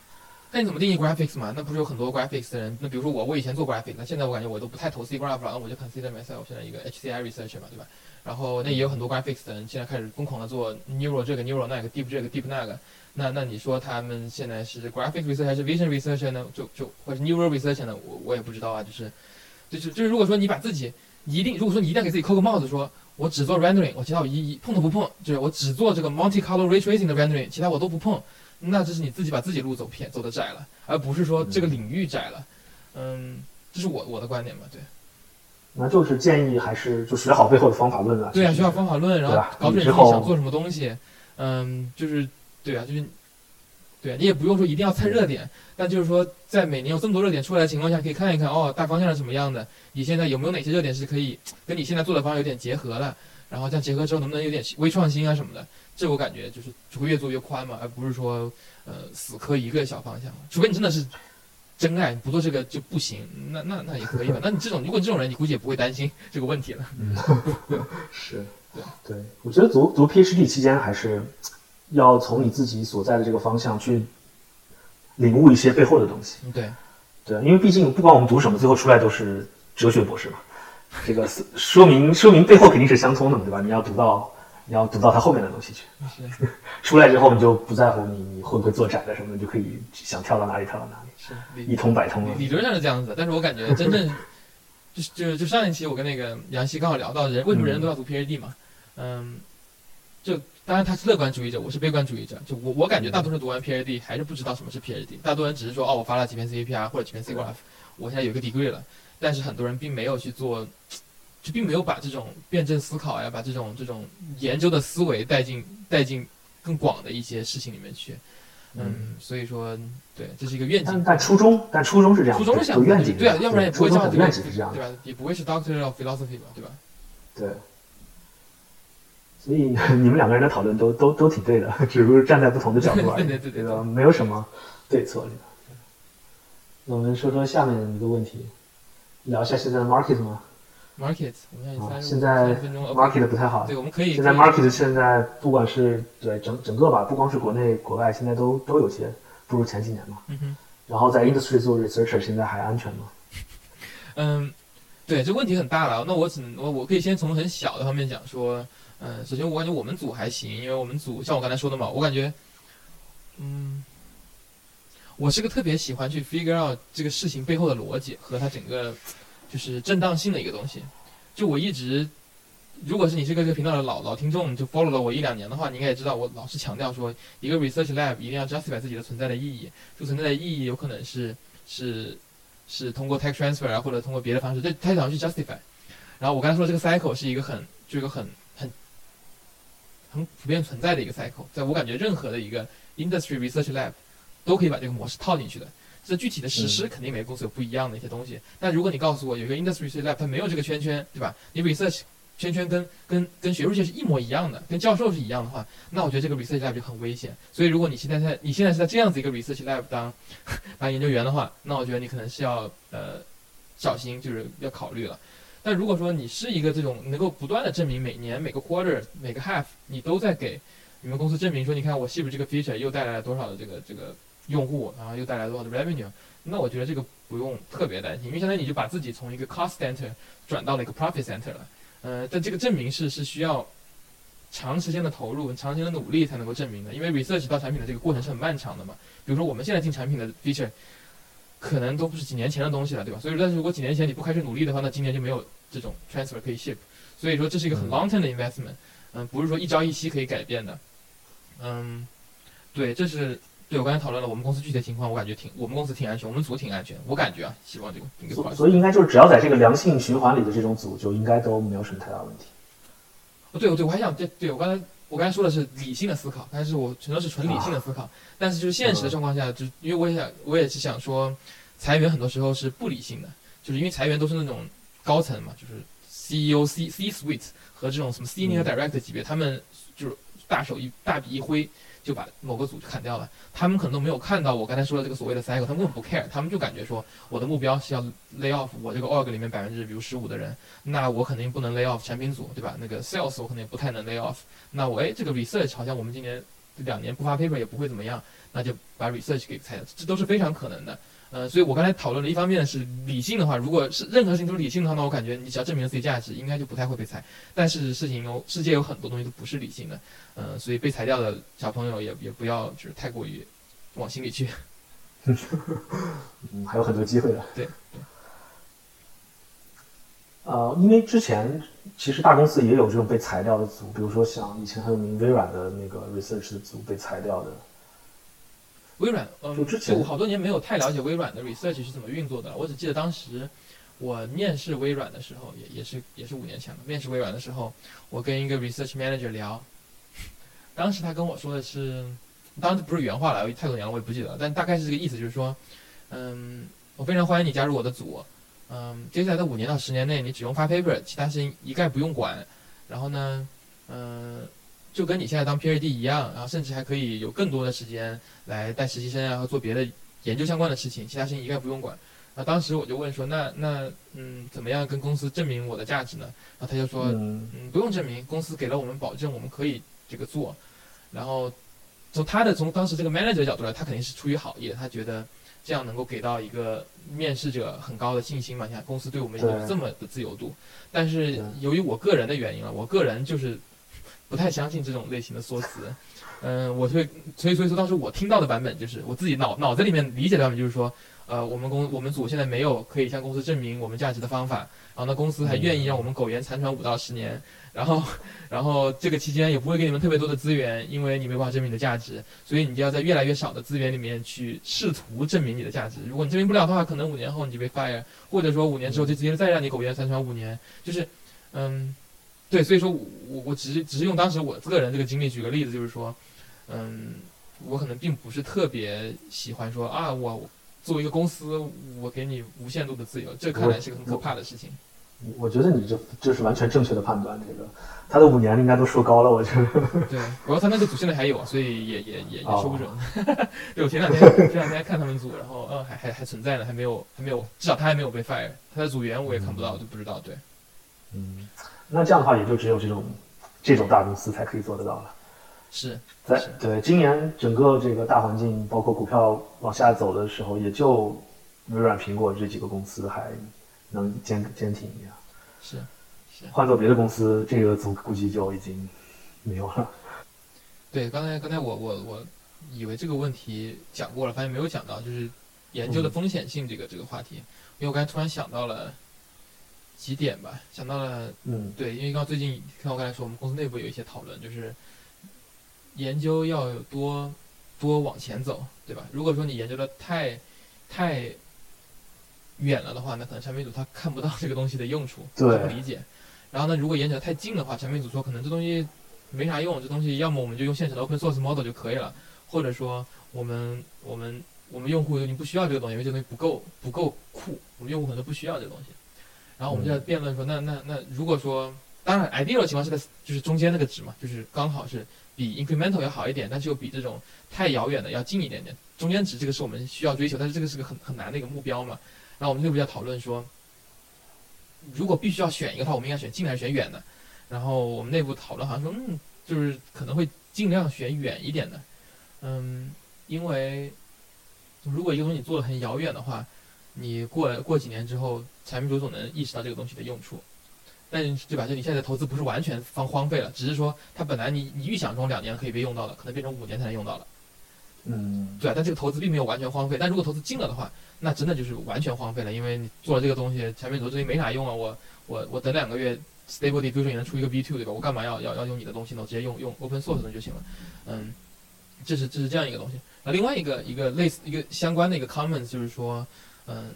Speaker 1: 那你怎么定义 graphics 嘛？那不是有很多 graphics 的人？那比如说我，我以前做 graphics，那现在我感觉我都不太投 C graph 了，那我就 consider myself 现在一个 HCI researcher 嘛，对吧？然后那也有很多 graphics 的人现在开始疯狂的做 neural 这个 neural 那个 deep 这个 deep 那个。那那你说他们现在是 graphics research 还是 vision research 呢？就就或者 neural research 呢？我我也不知道啊，就是就是就是如果说你把自己一定，如果说你一定要给自己扣个帽子说。我只做 rendering，我其他我一一碰都不碰，就是我只做这个 Monte Carlo ray tracing 的 rendering，其他我都不碰。那这是你自己把自己路走偏走的窄了，而不是说这个领域窄了。嗯，这是我我的观点吧，对。
Speaker 2: 那就是建议还是就学好背后的方法论了。
Speaker 1: 对啊，学好方法论，然后搞准自己想做什么东西。嗯，就是对啊，就是对啊，你也不用说一定要蹭热点，但就是说在每年有这么多热点出来的情况下，可以看一看哦，大方向是什么样的，你现在有没有哪些热点是可以跟你现在做的方向有点结合了，然后这样结合之后能不能有点微创新啊什么的，这我感觉就是只会越做越宽嘛，而不是说呃死磕一个小方向，除非你真的是。真爱不做这个就不行，那那那也可以吧？那你这种，如果你这种人，你估计也不会担心这个问题了。
Speaker 2: 嗯 是
Speaker 1: 对，
Speaker 2: 对，我觉得读读 PhD 期间还是要从你自己所在的这个方向去领悟一些背后的东西。
Speaker 1: 嗯对，
Speaker 2: 对，因为毕竟不管我们读什么，最后出来都是哲学博士嘛。这个是说明说明背后肯定是相通的嘛，对吧？你要读到你要读到它后面的东西去。
Speaker 1: 是
Speaker 2: 出来之后，你就不在乎你你会不会做窄的什么，你就可以想跳到哪里跳到哪里，
Speaker 1: 是
Speaker 2: 一通百通了。
Speaker 1: 理论上是这样子，但是我感觉真正就是就就上一期我跟那个杨希刚好聊到人为什么人人都要读 PhD 嘛，嗯，就当然他是乐观主义者，我是悲观主义者，就我我感觉大多数读完 PhD 还是不知道什么是 PhD，大多人只是说哦我发了几篇 CPR 或者几篇 C graph，我现在有一个 degree 了，但是很多人并没有去做。就并没有把这种辩证思考呀，把这种这种研究的思维带进带进更广的一些事情里面去，嗯，所以说，对，这是一个愿景。
Speaker 2: 但但初衷，但初衷是这样，
Speaker 1: 初衷是想
Speaker 2: 有愿景，
Speaker 1: 对啊，要不然也不会叫这个
Speaker 2: 愿景是这样的，
Speaker 1: 对吧？也不会是 Doctor of Philosophy 吧，对吧？
Speaker 2: 对。所以 你们两个人的讨论都都都挺对的，只不过站在不同的角度而已，
Speaker 1: 对对对对
Speaker 2: 吧？没有什么对错，对吧？那我们说说下面一个问题，聊一下现在的 market 吗？
Speaker 1: Market，我们
Speaker 2: 啊，
Speaker 1: 现
Speaker 2: 现在
Speaker 1: 在三分钟 OK
Speaker 2: market 不太好。
Speaker 1: 对，我们可以
Speaker 2: 现在 market 现在不管是对整整个吧，不光是国内国外，现在都都有些不如前几年嘛。
Speaker 1: 嗯哼，
Speaker 2: 然后在 industry 做 researcher 现在还安全吗？
Speaker 1: 嗯，对，这问题很大了。那我只能我我可以先从很小的方面讲说，嗯，首先我感觉我们组还行，因为我们组像我刚才说的嘛，我感觉，嗯，我是个特别喜欢去 figure out 这个事情背后的逻辑和它整个就是正当性的一个东西。就我一直，如果是你是这个频道的老老听众，就 follow 了我一两年的话，你应该也知道，我老是强调说，一个 research lab 一定要 justify 自己的存在的意义。这个存在的意义有可能是是是通过 tech transfer 啊，或者通过别的方式，这它想去 justify。然后我刚才说这个 cycle 是一个很就一个很很很普遍存在的一个 cycle，在我感觉任何的一个 industry research lab 都可以把这个模式套进去的。这具体的实施肯定每个公司有不一样的一些东西。但如果你告诉我有一个 industry lab 它没有这个圈圈，对吧？你 research 圈圈跟跟跟学术界是一模一样的，跟教授是一样的话，那我觉得这个 research lab 就很危险。所以如果你现在在你现在是在这样子一个 research lab 当当研究员的话，那我觉得你可能是要呃小心，就是要考虑了。但如果说你是一个这种能够不断的证明每年每个 quarter 每个 half 你都在给你们公司证明说，你看我是不是这个 feature 又带来了多少的这个这个用户，然后又带来了多少的 revenue，那我觉得这个不用特别担心，因为相当于你就把自己从一个 cost center 转到了一个 profit center 了。呃，但这个证明是是需要长时间的投入、长时间的努力才能够证明的，因为 research 到产品的这个过程是很漫长的嘛。比如说我们现在进产品的 feature，可能都不是几年前的东西了，对吧？所以，但是如果几年前你不开始努力的话，那今年就没有这种 transfer 可以 ship。所以说这是一个很 long term 的 investment，嗯，不是说一朝一夕可以改变的。嗯，对，这是对我刚才讨论了我们公司具体的情况，我感觉挺，我们公司挺安全，我们组挺安全，我感觉啊，希望这个应该不好
Speaker 2: 所所以应该就是只要在这个良性循环里的这种组，就应该都没有什么太大问题。
Speaker 1: 哦，对，对，我还想，对，对我刚才我刚才说的是理性的思考，但是我全都是纯理性的思考。但是就是现实的状况下，就因为我也想，我也是想说，裁员很多时候是不理性的，就是因为裁员都是那种高层嘛，就是 CEO、C C suite 和这种什么 senior director 级别，他们就是大手一大笔一挥。就把某个组就砍掉了，他们可能都没有看到我刚才说的这个所谓的 cycle，他们根本不 care，他们就感觉说我的目标是要 lay off 我这个 org 里面百分之比如十五的人，那我肯定不能 lay off 产品组，对吧？那个 sales 我可能也不太能 lay off，那我哎这个 research 好像我们今年两年不发 paper 也不会怎么样，那就把 research 给裁掉，这都是非常可能的。呃，所以我刚才讨论的一方面是理性的话，如果是任何事情都是理性的话，那我感觉你只要证明了自己价值，应该就不太会被裁。但是事情有世界有很多东西都不是理性的，呃，所以被裁掉的小朋友也也不要就是太过于往心里去。
Speaker 2: 嗯，还有很多机会的。
Speaker 1: 对。
Speaker 2: 呃，因为之前其实大公司也有这种被裁掉的组，比如说像以前很有名微软的那个 research 的组被裁掉的。
Speaker 1: 微软，嗯，
Speaker 2: 就之前
Speaker 1: 我好多年没有太了解微软的 research 是怎么运作的了。我只记得当时我面试微软的时候，也也是也是五年前了。面试微软的时候，我跟一个 research manager 聊，当时他跟我说的是，当然不是原话了，太多年了我也不记得了，但大概是这个意思，就是说，嗯，我非常欢迎你加入我的组，嗯，接下来的五年到十年内，你只用发 paper，其他事情一概不用管。然后呢，嗯。就跟你现在当 PhD 一样，然后甚至还可以有更多的时间来带实习生啊，和做别的研究相关的事情，其他事情一概不用管。那当时我就问说，那那嗯，怎么样跟公司证明我的价值呢？然后他就说，嗯，不用证明，公司给了我们保证，我们可以这个做。然后从他的从当时这个 manager 角度来，他肯定是出于好意，他觉得这样能够给到一个面试者很高的信心嘛。你看公司对我们有这么的自由度，但是由于我个人的原因了，我个人就是不太相信这种类型的说辞。嗯，我会，所以所以说当时我听到的版本就是我自己脑脑子里面理解的版本就是说，呃，我们公我们组现在没有可以向公司证明我们价值的方法，然后呢，公司还愿意让我们苟延残喘五到十年，然后然后这个期间也不会给你们特别多的资源，因为你没办法证明你的价值，所以你就要在越来越少的资源里面去试图证明你的价值。如果你证明不了的话，可能五年后你就被 fire，或者说五年之后就直接再让你苟延残喘五年，就是，嗯，对，所以说我我我只是只是用当时我个人这个经历举个例子，就是说，嗯，我可能并不是特别喜欢说啊，我作为一个公司，我给你无限度的自由，这看来是个很可怕的事情。
Speaker 2: 我觉得你这这是完全正确的判断。这个他的五年应该都说高了，我觉得。
Speaker 1: 对，主要他那个组现在还有，所以也也也也
Speaker 2: 哦
Speaker 1: 说不准。对，我前两天前两天看他们组，然后嗯还还还存在呢，还没有还没有，至少他还没有被 fire，他的组员我也看不到，就不知道。对，
Speaker 2: 嗯，那这样的话，也就只有这种这种大公司才可以做得到了。
Speaker 1: 是
Speaker 2: 在对今年整个这个大环境，包括股票往下走的时候，也就微软、苹果这几个公司还能坚坚挺一点。
Speaker 1: 是是。
Speaker 2: 换做别的公司，这个总估计就已经没有了。
Speaker 1: 对，刚才刚才我我我以为这个问题讲过了，发现没有讲到，就是研究的
Speaker 2: 嗯
Speaker 1: 风险性这个、这个话题，因为我刚才突然想到了几点吧，想到了
Speaker 2: 嗯
Speaker 1: 对，因为刚最近看我刚才说，我们公司内部有一些讨论，就是研究要有多多往前走，对吧？如果说你研究的太太远了的话，那可能产品组他看不到这个东西的用处，
Speaker 2: 对
Speaker 1: 他不理解。然后呢，如果研究的太近的话，产品组说可能这东西没啥用，这东西要么我们就用现成的 open source model 就可以了，或者说我们我们我们用户已经不需要这个东西，因为这东西不够不够酷，我们用户可能不需要这个东西。然后我们就在辩论说，那那那如果说，当然 ideal 的情况是在就是中间那个值嘛，就是刚好是比 incremental 要好一点，但是又比这种太遥远的要近一点点。中间值这个是我们需要追求，但是这个是个很很难的一个目标嘛。然后我们内部在讨论说，如果必须要选一个的话，我们应该选近还是选远的？然后我们内部讨论好像说，嗯，就是可能会尽量选远一点的，嗯，因为如果一个东西你做的很遥远的话，你过过几年之后，产品组总能意识到这个东西的用处。但是对吧？就你现在的投资不是完全放荒废了，只是说它本来你你预想中两年可以被用到的，可能变成五年才能用到了。
Speaker 2: 嗯，
Speaker 1: 对啊，但这个投资并没有完全荒废。但如果投资进了的话，那真的就是完全荒废了，因为你做了这个东西，产品组这东西没啥用啊。我我我等两个月，Stable Diffusion 也能出一个 V2，对吧？我干嘛要要要用你的东西呢？我直接用用 Open Source 的就行了。嗯，这是这是这样一个东西。那另外一个一个类似一个相关的一个 comments 就是说，嗯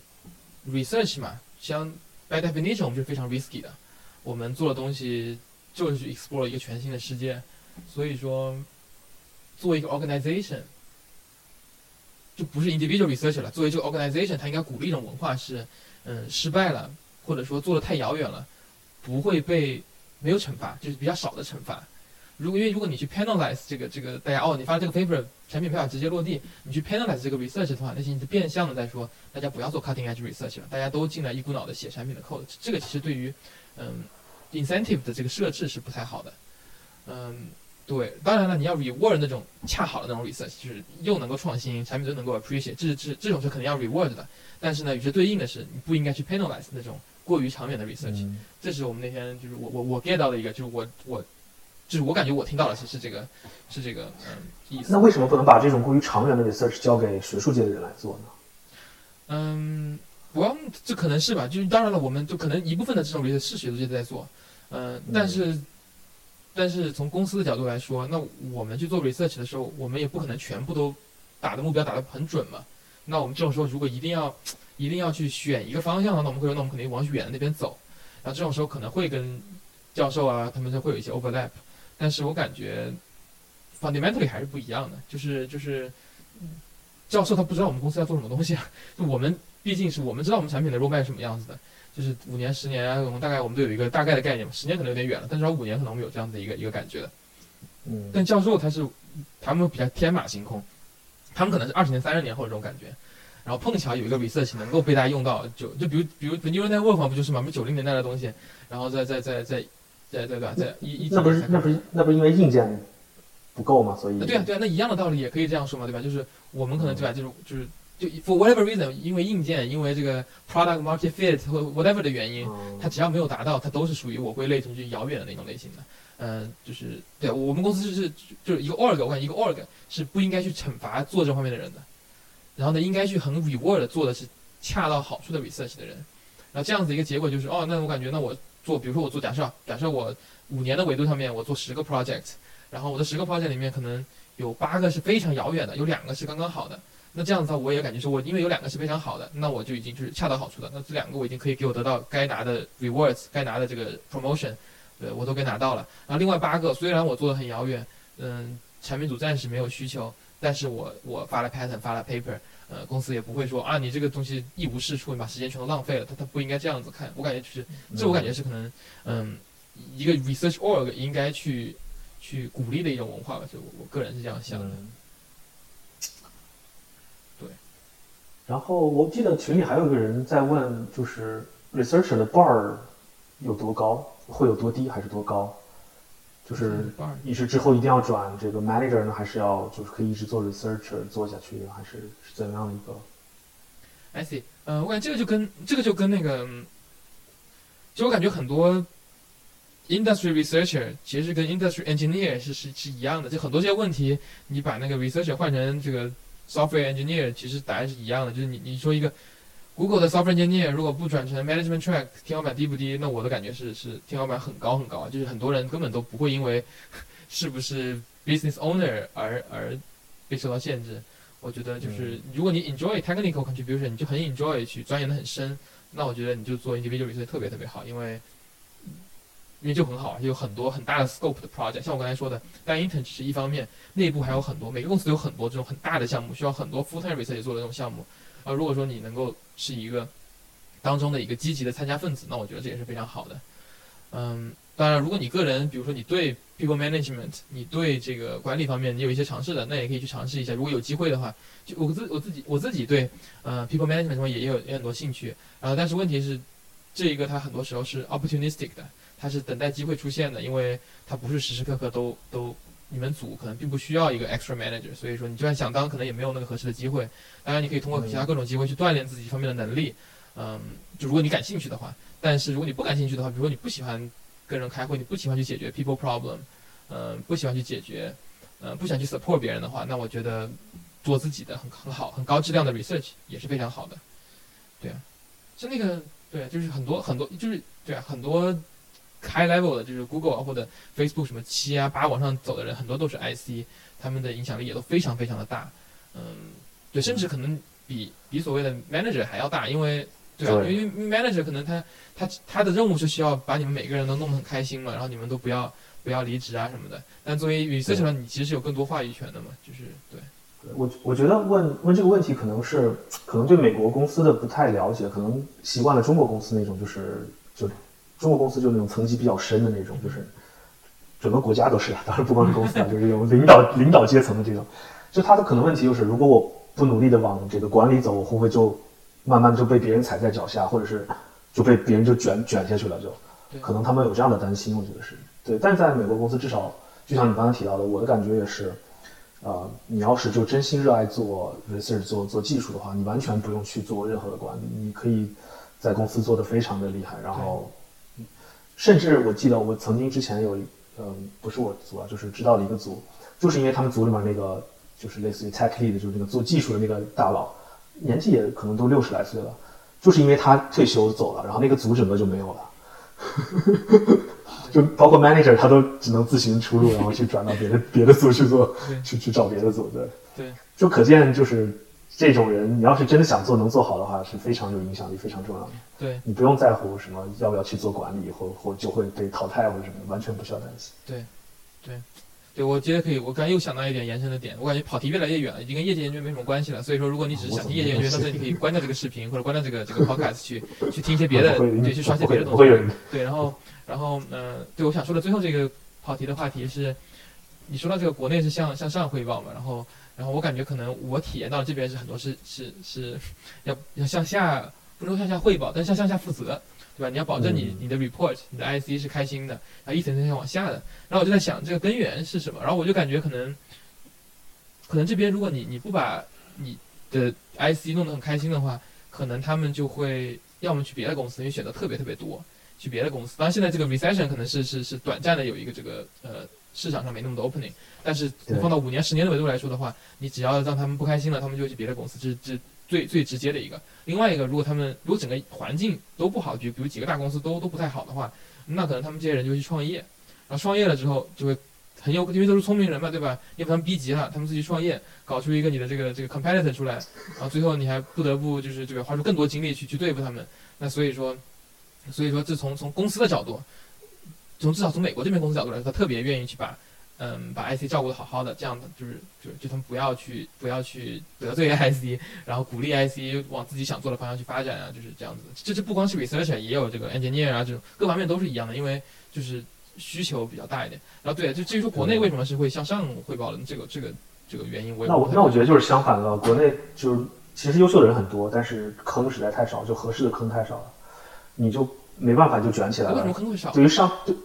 Speaker 1: ，research 嘛，像 by definition 我们是非常 risky 的。我们做的东西就是 explore 一个全新的世界，所以说，作为一个 organization，就不是 individual research 了。作为这个 organization，它应该鼓励一种文化是，嗯，失败了或者说做的太遥远了，不会被没有惩罚，就是比较少的惩罚。如果因为如果你去 penalize 这个这个大家哦，你发这个 paper 产品没法直接落地，你去 penalize 这个 research 的话，那些你是变相的在说大家不要做 cutting edge research 了，大家都进来一股脑的写产品的 code，这个其实对于嗯 incentive 的这个设置是不太好的。嗯，对，当然了，你要 reward 那种恰好的那种 research，就是又能够创新，产品又能够 appreciate，这是这这种是肯定要 reward 的。但是呢，与之对应的是，你不应该去 penalize 那种过于长远的 research。
Speaker 2: 嗯
Speaker 1: 这是我们那天就是我我我 get 到的一个，就是我我就是我感觉我听到的是是这个是这个嗯意思
Speaker 2: 那。为什么不能把这种过于长远的 research 交给学术界的人来做呢？
Speaker 1: 嗯，我这可能是吧，就是当然了，我们就可能一部分的这种 research 是学术界在做，嗯、但是、但是从公司的角度来说，那我们去做 research 的时候，我们也不可能全部都打的目标打得很准嘛。那我们这种时候，如果一定要一定要去选一个方向的话，那我们会说，那我们肯定往远的那边走。然后这种时候可能会跟教授啊，他们就会有一些 overlap，但是我感觉 fundamentally 还是不一样的，就是就是嗯教授他不知道我们公司要做什么东西啊，就我们毕竟是我们知道我们产品的 roadmap 是什么样子的，就是五年、十年啊，我们大概我们都有一个大概的概念嘛，十年可能有点远了，但至少五年可能我们有这样的一个一个感觉的。
Speaker 2: 嗯，
Speaker 1: 但教授他是他们比较天马行空，他们可能是二十年、三十年后这种感觉，然后碰巧有一个 research 能够被大家用到，就就比如比如 neural network，不就是嘛，我们九零年代的东西，然后再再再再再对吧，对一一几
Speaker 2: 那不是那不是那不是因为硬件不够嘛，所以
Speaker 1: 对啊，对啊，那一样的道理也可以这样说嘛，对吧？就是我们可能对吧，就是就是就 for whatever reason，因为硬件，因为这个 product market fit 或 whatever 的原因，
Speaker 2: 嗯
Speaker 1: 它只要没有达到，它都是属于我归类成去遥远的那种类型的。嗯、就是对我们公司就是就是一个 org，我感觉一个 org 是不应该去惩罚做这方面的人的，然后呢，应该去很 reward 做的是恰到好处的 research 的人，然后这样子一个结果就是，哦，那我感觉那我做，比如说我做假设，假设我五年的维度上面我做十个 project，然后我的十个 project 里面可能有八个是非常遥远的，有两个是刚刚好的。那这样子的话，我也感觉说，我因为有两个是非常好的，那我就已经就是恰到好处的。那这两个我已经可以给我得到该拿的 rewards，该拿的这个 promotion，对我都给拿到了。然后另外八个虽然我做的很遥远，嗯，产品组暂时没有需求，但是我我发了 pattern，发了 paper，呃，公司也不会说啊，你这个东西一无是处，你把时间全都浪费了。他他不应该这样子看。我感觉就是这，我感觉是可能，嗯，一个 research org 应该去去鼓励的一种文化吧。就我我个人是这样想的。
Speaker 2: 嗯
Speaker 1: 对。
Speaker 2: 然后我记得群里还有个人在问，就是 researcher 的 bar 有多高，会有多低，还是多高？就是
Speaker 1: 嗯 bar
Speaker 2: 你是之后一定要转这个 manager 呢，还是要就是可以一直做 researcher 做下去，还是是怎样的一个
Speaker 1: ？I see，呃，我感觉这个就跟这个就跟那个，嗯就我感觉很多 industry researcher 其实跟 industry engineer 是是是一样的，就很多这些问题，你把那个 researcher 换成这个 software engineer，其实答案是一样的，就是你你说一个 Google 的 software engineer 如果不转成 management track，天花板低不低？那我的感觉是是天花板很高很高，就是很多人根本都不会因为是不是 business owner 而而被受到限制。我觉得就是，如果你 enjoy technical contribution，你就很 enjoy 去钻研的很深，那我觉得你就做 individual research 特别特别好，因为因为就很好，有很多很大的 scope 的 project，像我刚才说的，但 intern 只是一方面，内部还有很多，每个公司都有很多这种很大的项目，需要很多 full time research 做的这种项目。啊，如果说你能够是一个当中的一个积极的参加分子，那我觉得这也是非常好的。嗯，当然，如果你个人，比如说你对 people management，你对这个管理方面你有一些尝试的，那也可以去尝试一下。如果有机会的话，就我自我自己我自己对呃 people management 方面也有也很多兴趣。然后，但是问题是，这一个它很多时候是 opportunistic 的，它是等待机会出现的，因为它不是时时刻刻都都你们组可能并不需要一个 extra manager，所以说你就算想当，可能也没有那个合适的机会。当然，你可以通过其他各种机会去锻炼自己方面的能力。嗯，就如果你感兴趣的话，但是如果你不感兴趣的话，比如说你不喜欢跟人开会，你不喜欢去解决 people problem，嗯、不喜欢去解决，呃，不想去 support 别人的话，那我觉得做自己的很很好、很高质量的 research 也是非常好的。对啊，像那个对啊，就是很多很多就是对啊，很多 high level 的，就是 Google 啊或者 Facebook 什么七啊八往上走的人，很多都是 IC，他们的影响力也都非常非常的大。嗯，对，甚至可能比比所谓的 manager 还要大，因为对啊，
Speaker 2: 对
Speaker 1: 因为 manager 可能他他他的任务是需要把你们每个人都弄得很开心嘛，然后你们都不要不要离职啊什么的。但作为 researcher，你其实是有更多话语权的嘛，就是对。
Speaker 2: 我我觉得问问这个问题，可能是可能对美国公司的不太了解，可能习惯了中国公司那种，就是就中国公司就那种层级比较深的那种，就是整个国家都是啊，当然不光是公司啊，就是有领导领导阶层的这种。就他的可能问题就是，如果我不努力的往这个管理走，我会不会就慢慢就被别人踩在脚下，或者是就被别人就卷卷下去了？就
Speaker 1: 对
Speaker 2: 可能他们有这样的担心，我觉得是对。但是在美国公司，至少就像你刚才提到的，我的感觉也是。呃，你要是就真心热爱做 research 做做技术的话，你完全不用去做任何的管理，你可以在公司做的非常的厉害。然后，甚至我记得我曾经之前有，嗯、不是我组啊，就是知道的一个组，就是因为他们组里面那个就是类似于 tech lead，就是那个做技术的那个大佬，年纪也可能都六十来岁了，就是因为他退休走了，然后那个组整个就没有了。就包括 manager 他都只能自行出入，然后去转到别的别的组去做，去去找别的组，对，
Speaker 1: 对，
Speaker 2: 就可见就是这种人，你要是真的想做能做好的话，是非常有影响力、非常重要的。
Speaker 1: 对
Speaker 2: 你不用在乎什么要不要去做管理，或或就会被淘汰或者什么，完全不需要担心。
Speaker 1: 对，对，对我觉得可以。我刚才又想到一点延伸的点，我感觉跑题越来越远了，已经跟业界研究没什么关系了。所以说，如果你只是想听业界研究，那么你可以关掉这个视频，或者关掉这个这个 podcast 去 去听一些别的，对，去刷些别的东西。对，然后然后嗯、呃对我想说的最后这个跑题的话题是，你说到这个国内是向向上汇报嘛，然后然后我感觉可能我体验到这边是很多是是是要要向下不能向下汇报，但是向向下负责，对吧？你要保证你
Speaker 2: 嗯
Speaker 1: 你的 report、你的 IC 是开心的，然后一层层向往下的。然后我就在想这个根源是什么，然后我就感觉可能，可能这边如果你你不把你的 IC 弄得很开心的话，可能他们就会要么去别的公司，因为选择特别特别多，去别的公司。当然现在这个 recession 可能是是是短暂的有一个这个呃市场上没那么多 opening，但是
Speaker 2: 对
Speaker 1: 放到五年十年的维度来说的话，你只要让他们不开心了，他们就会去别的公司，这是这最最直接的一个。另外一个，如果他们如果整个环境都不好，比如比如几个大公司都都不太好的话，那可能他们这些人就会去创业，然后创业了之后就会很有，因为都是聪明人嘛，对吧？你把他们逼急了，他们自己创业，搞出一个你的这个这个 competitor 出来，然后最后你还不得不就是这个花出更多精力去去对付他们。那所以说，所以说这从从公司的角度，从至少从美国这边公司角度来说，他特别愿意去把嗯把 IC 照顾的好好的，这样的就是就就他们不要去不要去得罪 IC，然后鼓励 IC 往自己想做的方向去发展啊，就是这样子。这这不光是 researcher，也有这个 engineer 啊，这种各方面都是一样的，因为就是需求比较大一点。然后对，就至于说国内为什么是会向上汇报的，这个这个这个原因我也
Speaker 2: 那我那我觉得就是相反了，国内就是其实优秀的人很多，但是坑实在太少，就合适的坑太少了，你就没办法就卷起来了
Speaker 1: 为什么。坑会少？
Speaker 2: 对于上就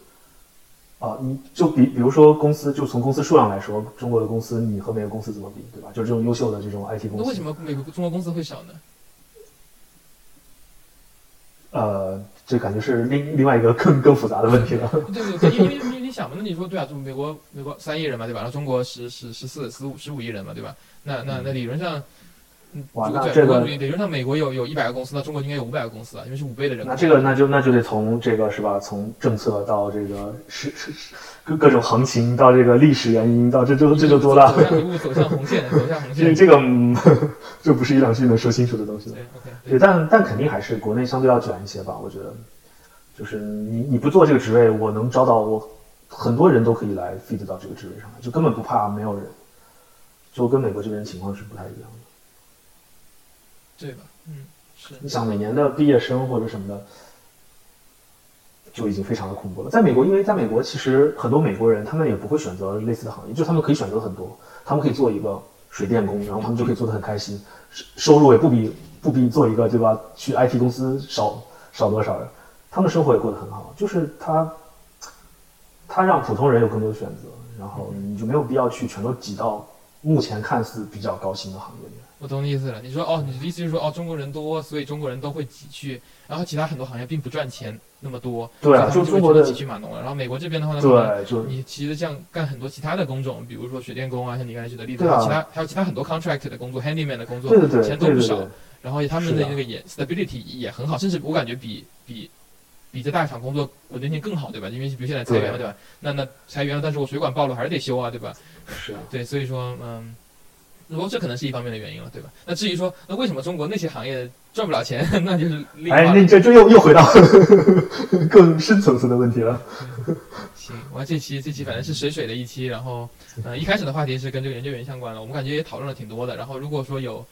Speaker 2: 啊，你就比比如说公司，就从公司数量来说，中国的公司你和美国公司怎么比，对吧？就这种优秀的这种 IT 公司，
Speaker 1: 那为什么美国中国公司会少呢？
Speaker 2: 呃，这感觉是另另外一个更更复杂的问题了。
Speaker 1: 对对对，因为因为因为你想嘛，那你说对啊，就美国美国三亿人嘛，对吧？然后中国十十十四十五十五亿人嘛，对吧？那那那理论上，嗯，
Speaker 2: 哇那这个
Speaker 1: 如果理论上美国有有一百个公司，那中国应该有五百个公司啊，因为是五倍的人口。
Speaker 2: 那这个那就那就得从这个是吧？从政策到这个是是是各各种行情到这个历史原因到这就这就多大
Speaker 1: 走？向一步走向红线，走向红
Speaker 2: 这
Speaker 1: 线。
Speaker 2: 这个 嗯这不是一两句能说清楚的东西了。
Speaker 1: 对
Speaker 2: 对，但但肯定还是国内相对要卷一些吧，我觉得，就是你你不做这个职位，我能招到我很多人都可以来 feed 到这个职位上来，就根本不怕没有人，就跟美国这边情况是不太一样的。
Speaker 1: 对吧？嗯，是。
Speaker 2: 你想每年的毕业生或者什么的，就已经非常的恐怖了。在美国，因为在美国其实很多美国人他们也不会选择类似的行业，就他们可以选择很多，他们可以做一个水电工，然后他们就可以做的很开心，收收入也不比不比做一个对吧去 IT 公司少少多少，他们生活也过得很好，就是他他让普通人有更多的选择，然后你就没有必要去全都挤到目前看似比较高薪的行业。
Speaker 1: 我懂你意思了。你说哦，你的意思就是说哦，中国人多，所以中国人都会挤去，然后其他很多行业并不赚钱那么多，
Speaker 2: 对就中国的
Speaker 1: 挤去码农了。然后美国这边的话呢，
Speaker 2: 对，就
Speaker 1: 你其实像干很多其他的工种，比如说水电工啊，像你刚才举的例子，
Speaker 2: 对啊
Speaker 1: 其他还有其他很多 contract 的工作，handyman 的工作，
Speaker 2: 对对对
Speaker 1: 钱都不少
Speaker 2: 对对对。
Speaker 1: 然后他们
Speaker 2: 的
Speaker 1: 那个也 stability 也很好，甚至我感觉比比比在大厂工作稳定性更好，对吧？因为比如现在裁员了，
Speaker 2: 对
Speaker 1: 对吧？那那裁员了，但是我水管爆了还是得修啊，对吧？
Speaker 2: 是啊。
Speaker 1: 对，所以说，嗯，如果这可能是一方面的原因了，对吧？那至于说，那为什么中国那些行业赚不了钱，那就是另
Speaker 2: 哎，
Speaker 1: 外
Speaker 2: 那这这又又回到 更深层次的问题了。
Speaker 1: 行，我这期这期反正是水水的一期，然后，呃，一开始的话题是跟这个研究员相关的，我们感觉也讨论了挺多的。然后，如果说有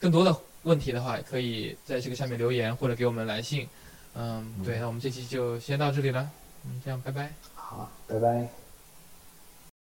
Speaker 1: 更多的问题的话，可以在这个下面留言或者给我们来信。嗯，对，那我们这期就先到这里了。嗯，这样，拜拜。
Speaker 2: 好，拜拜。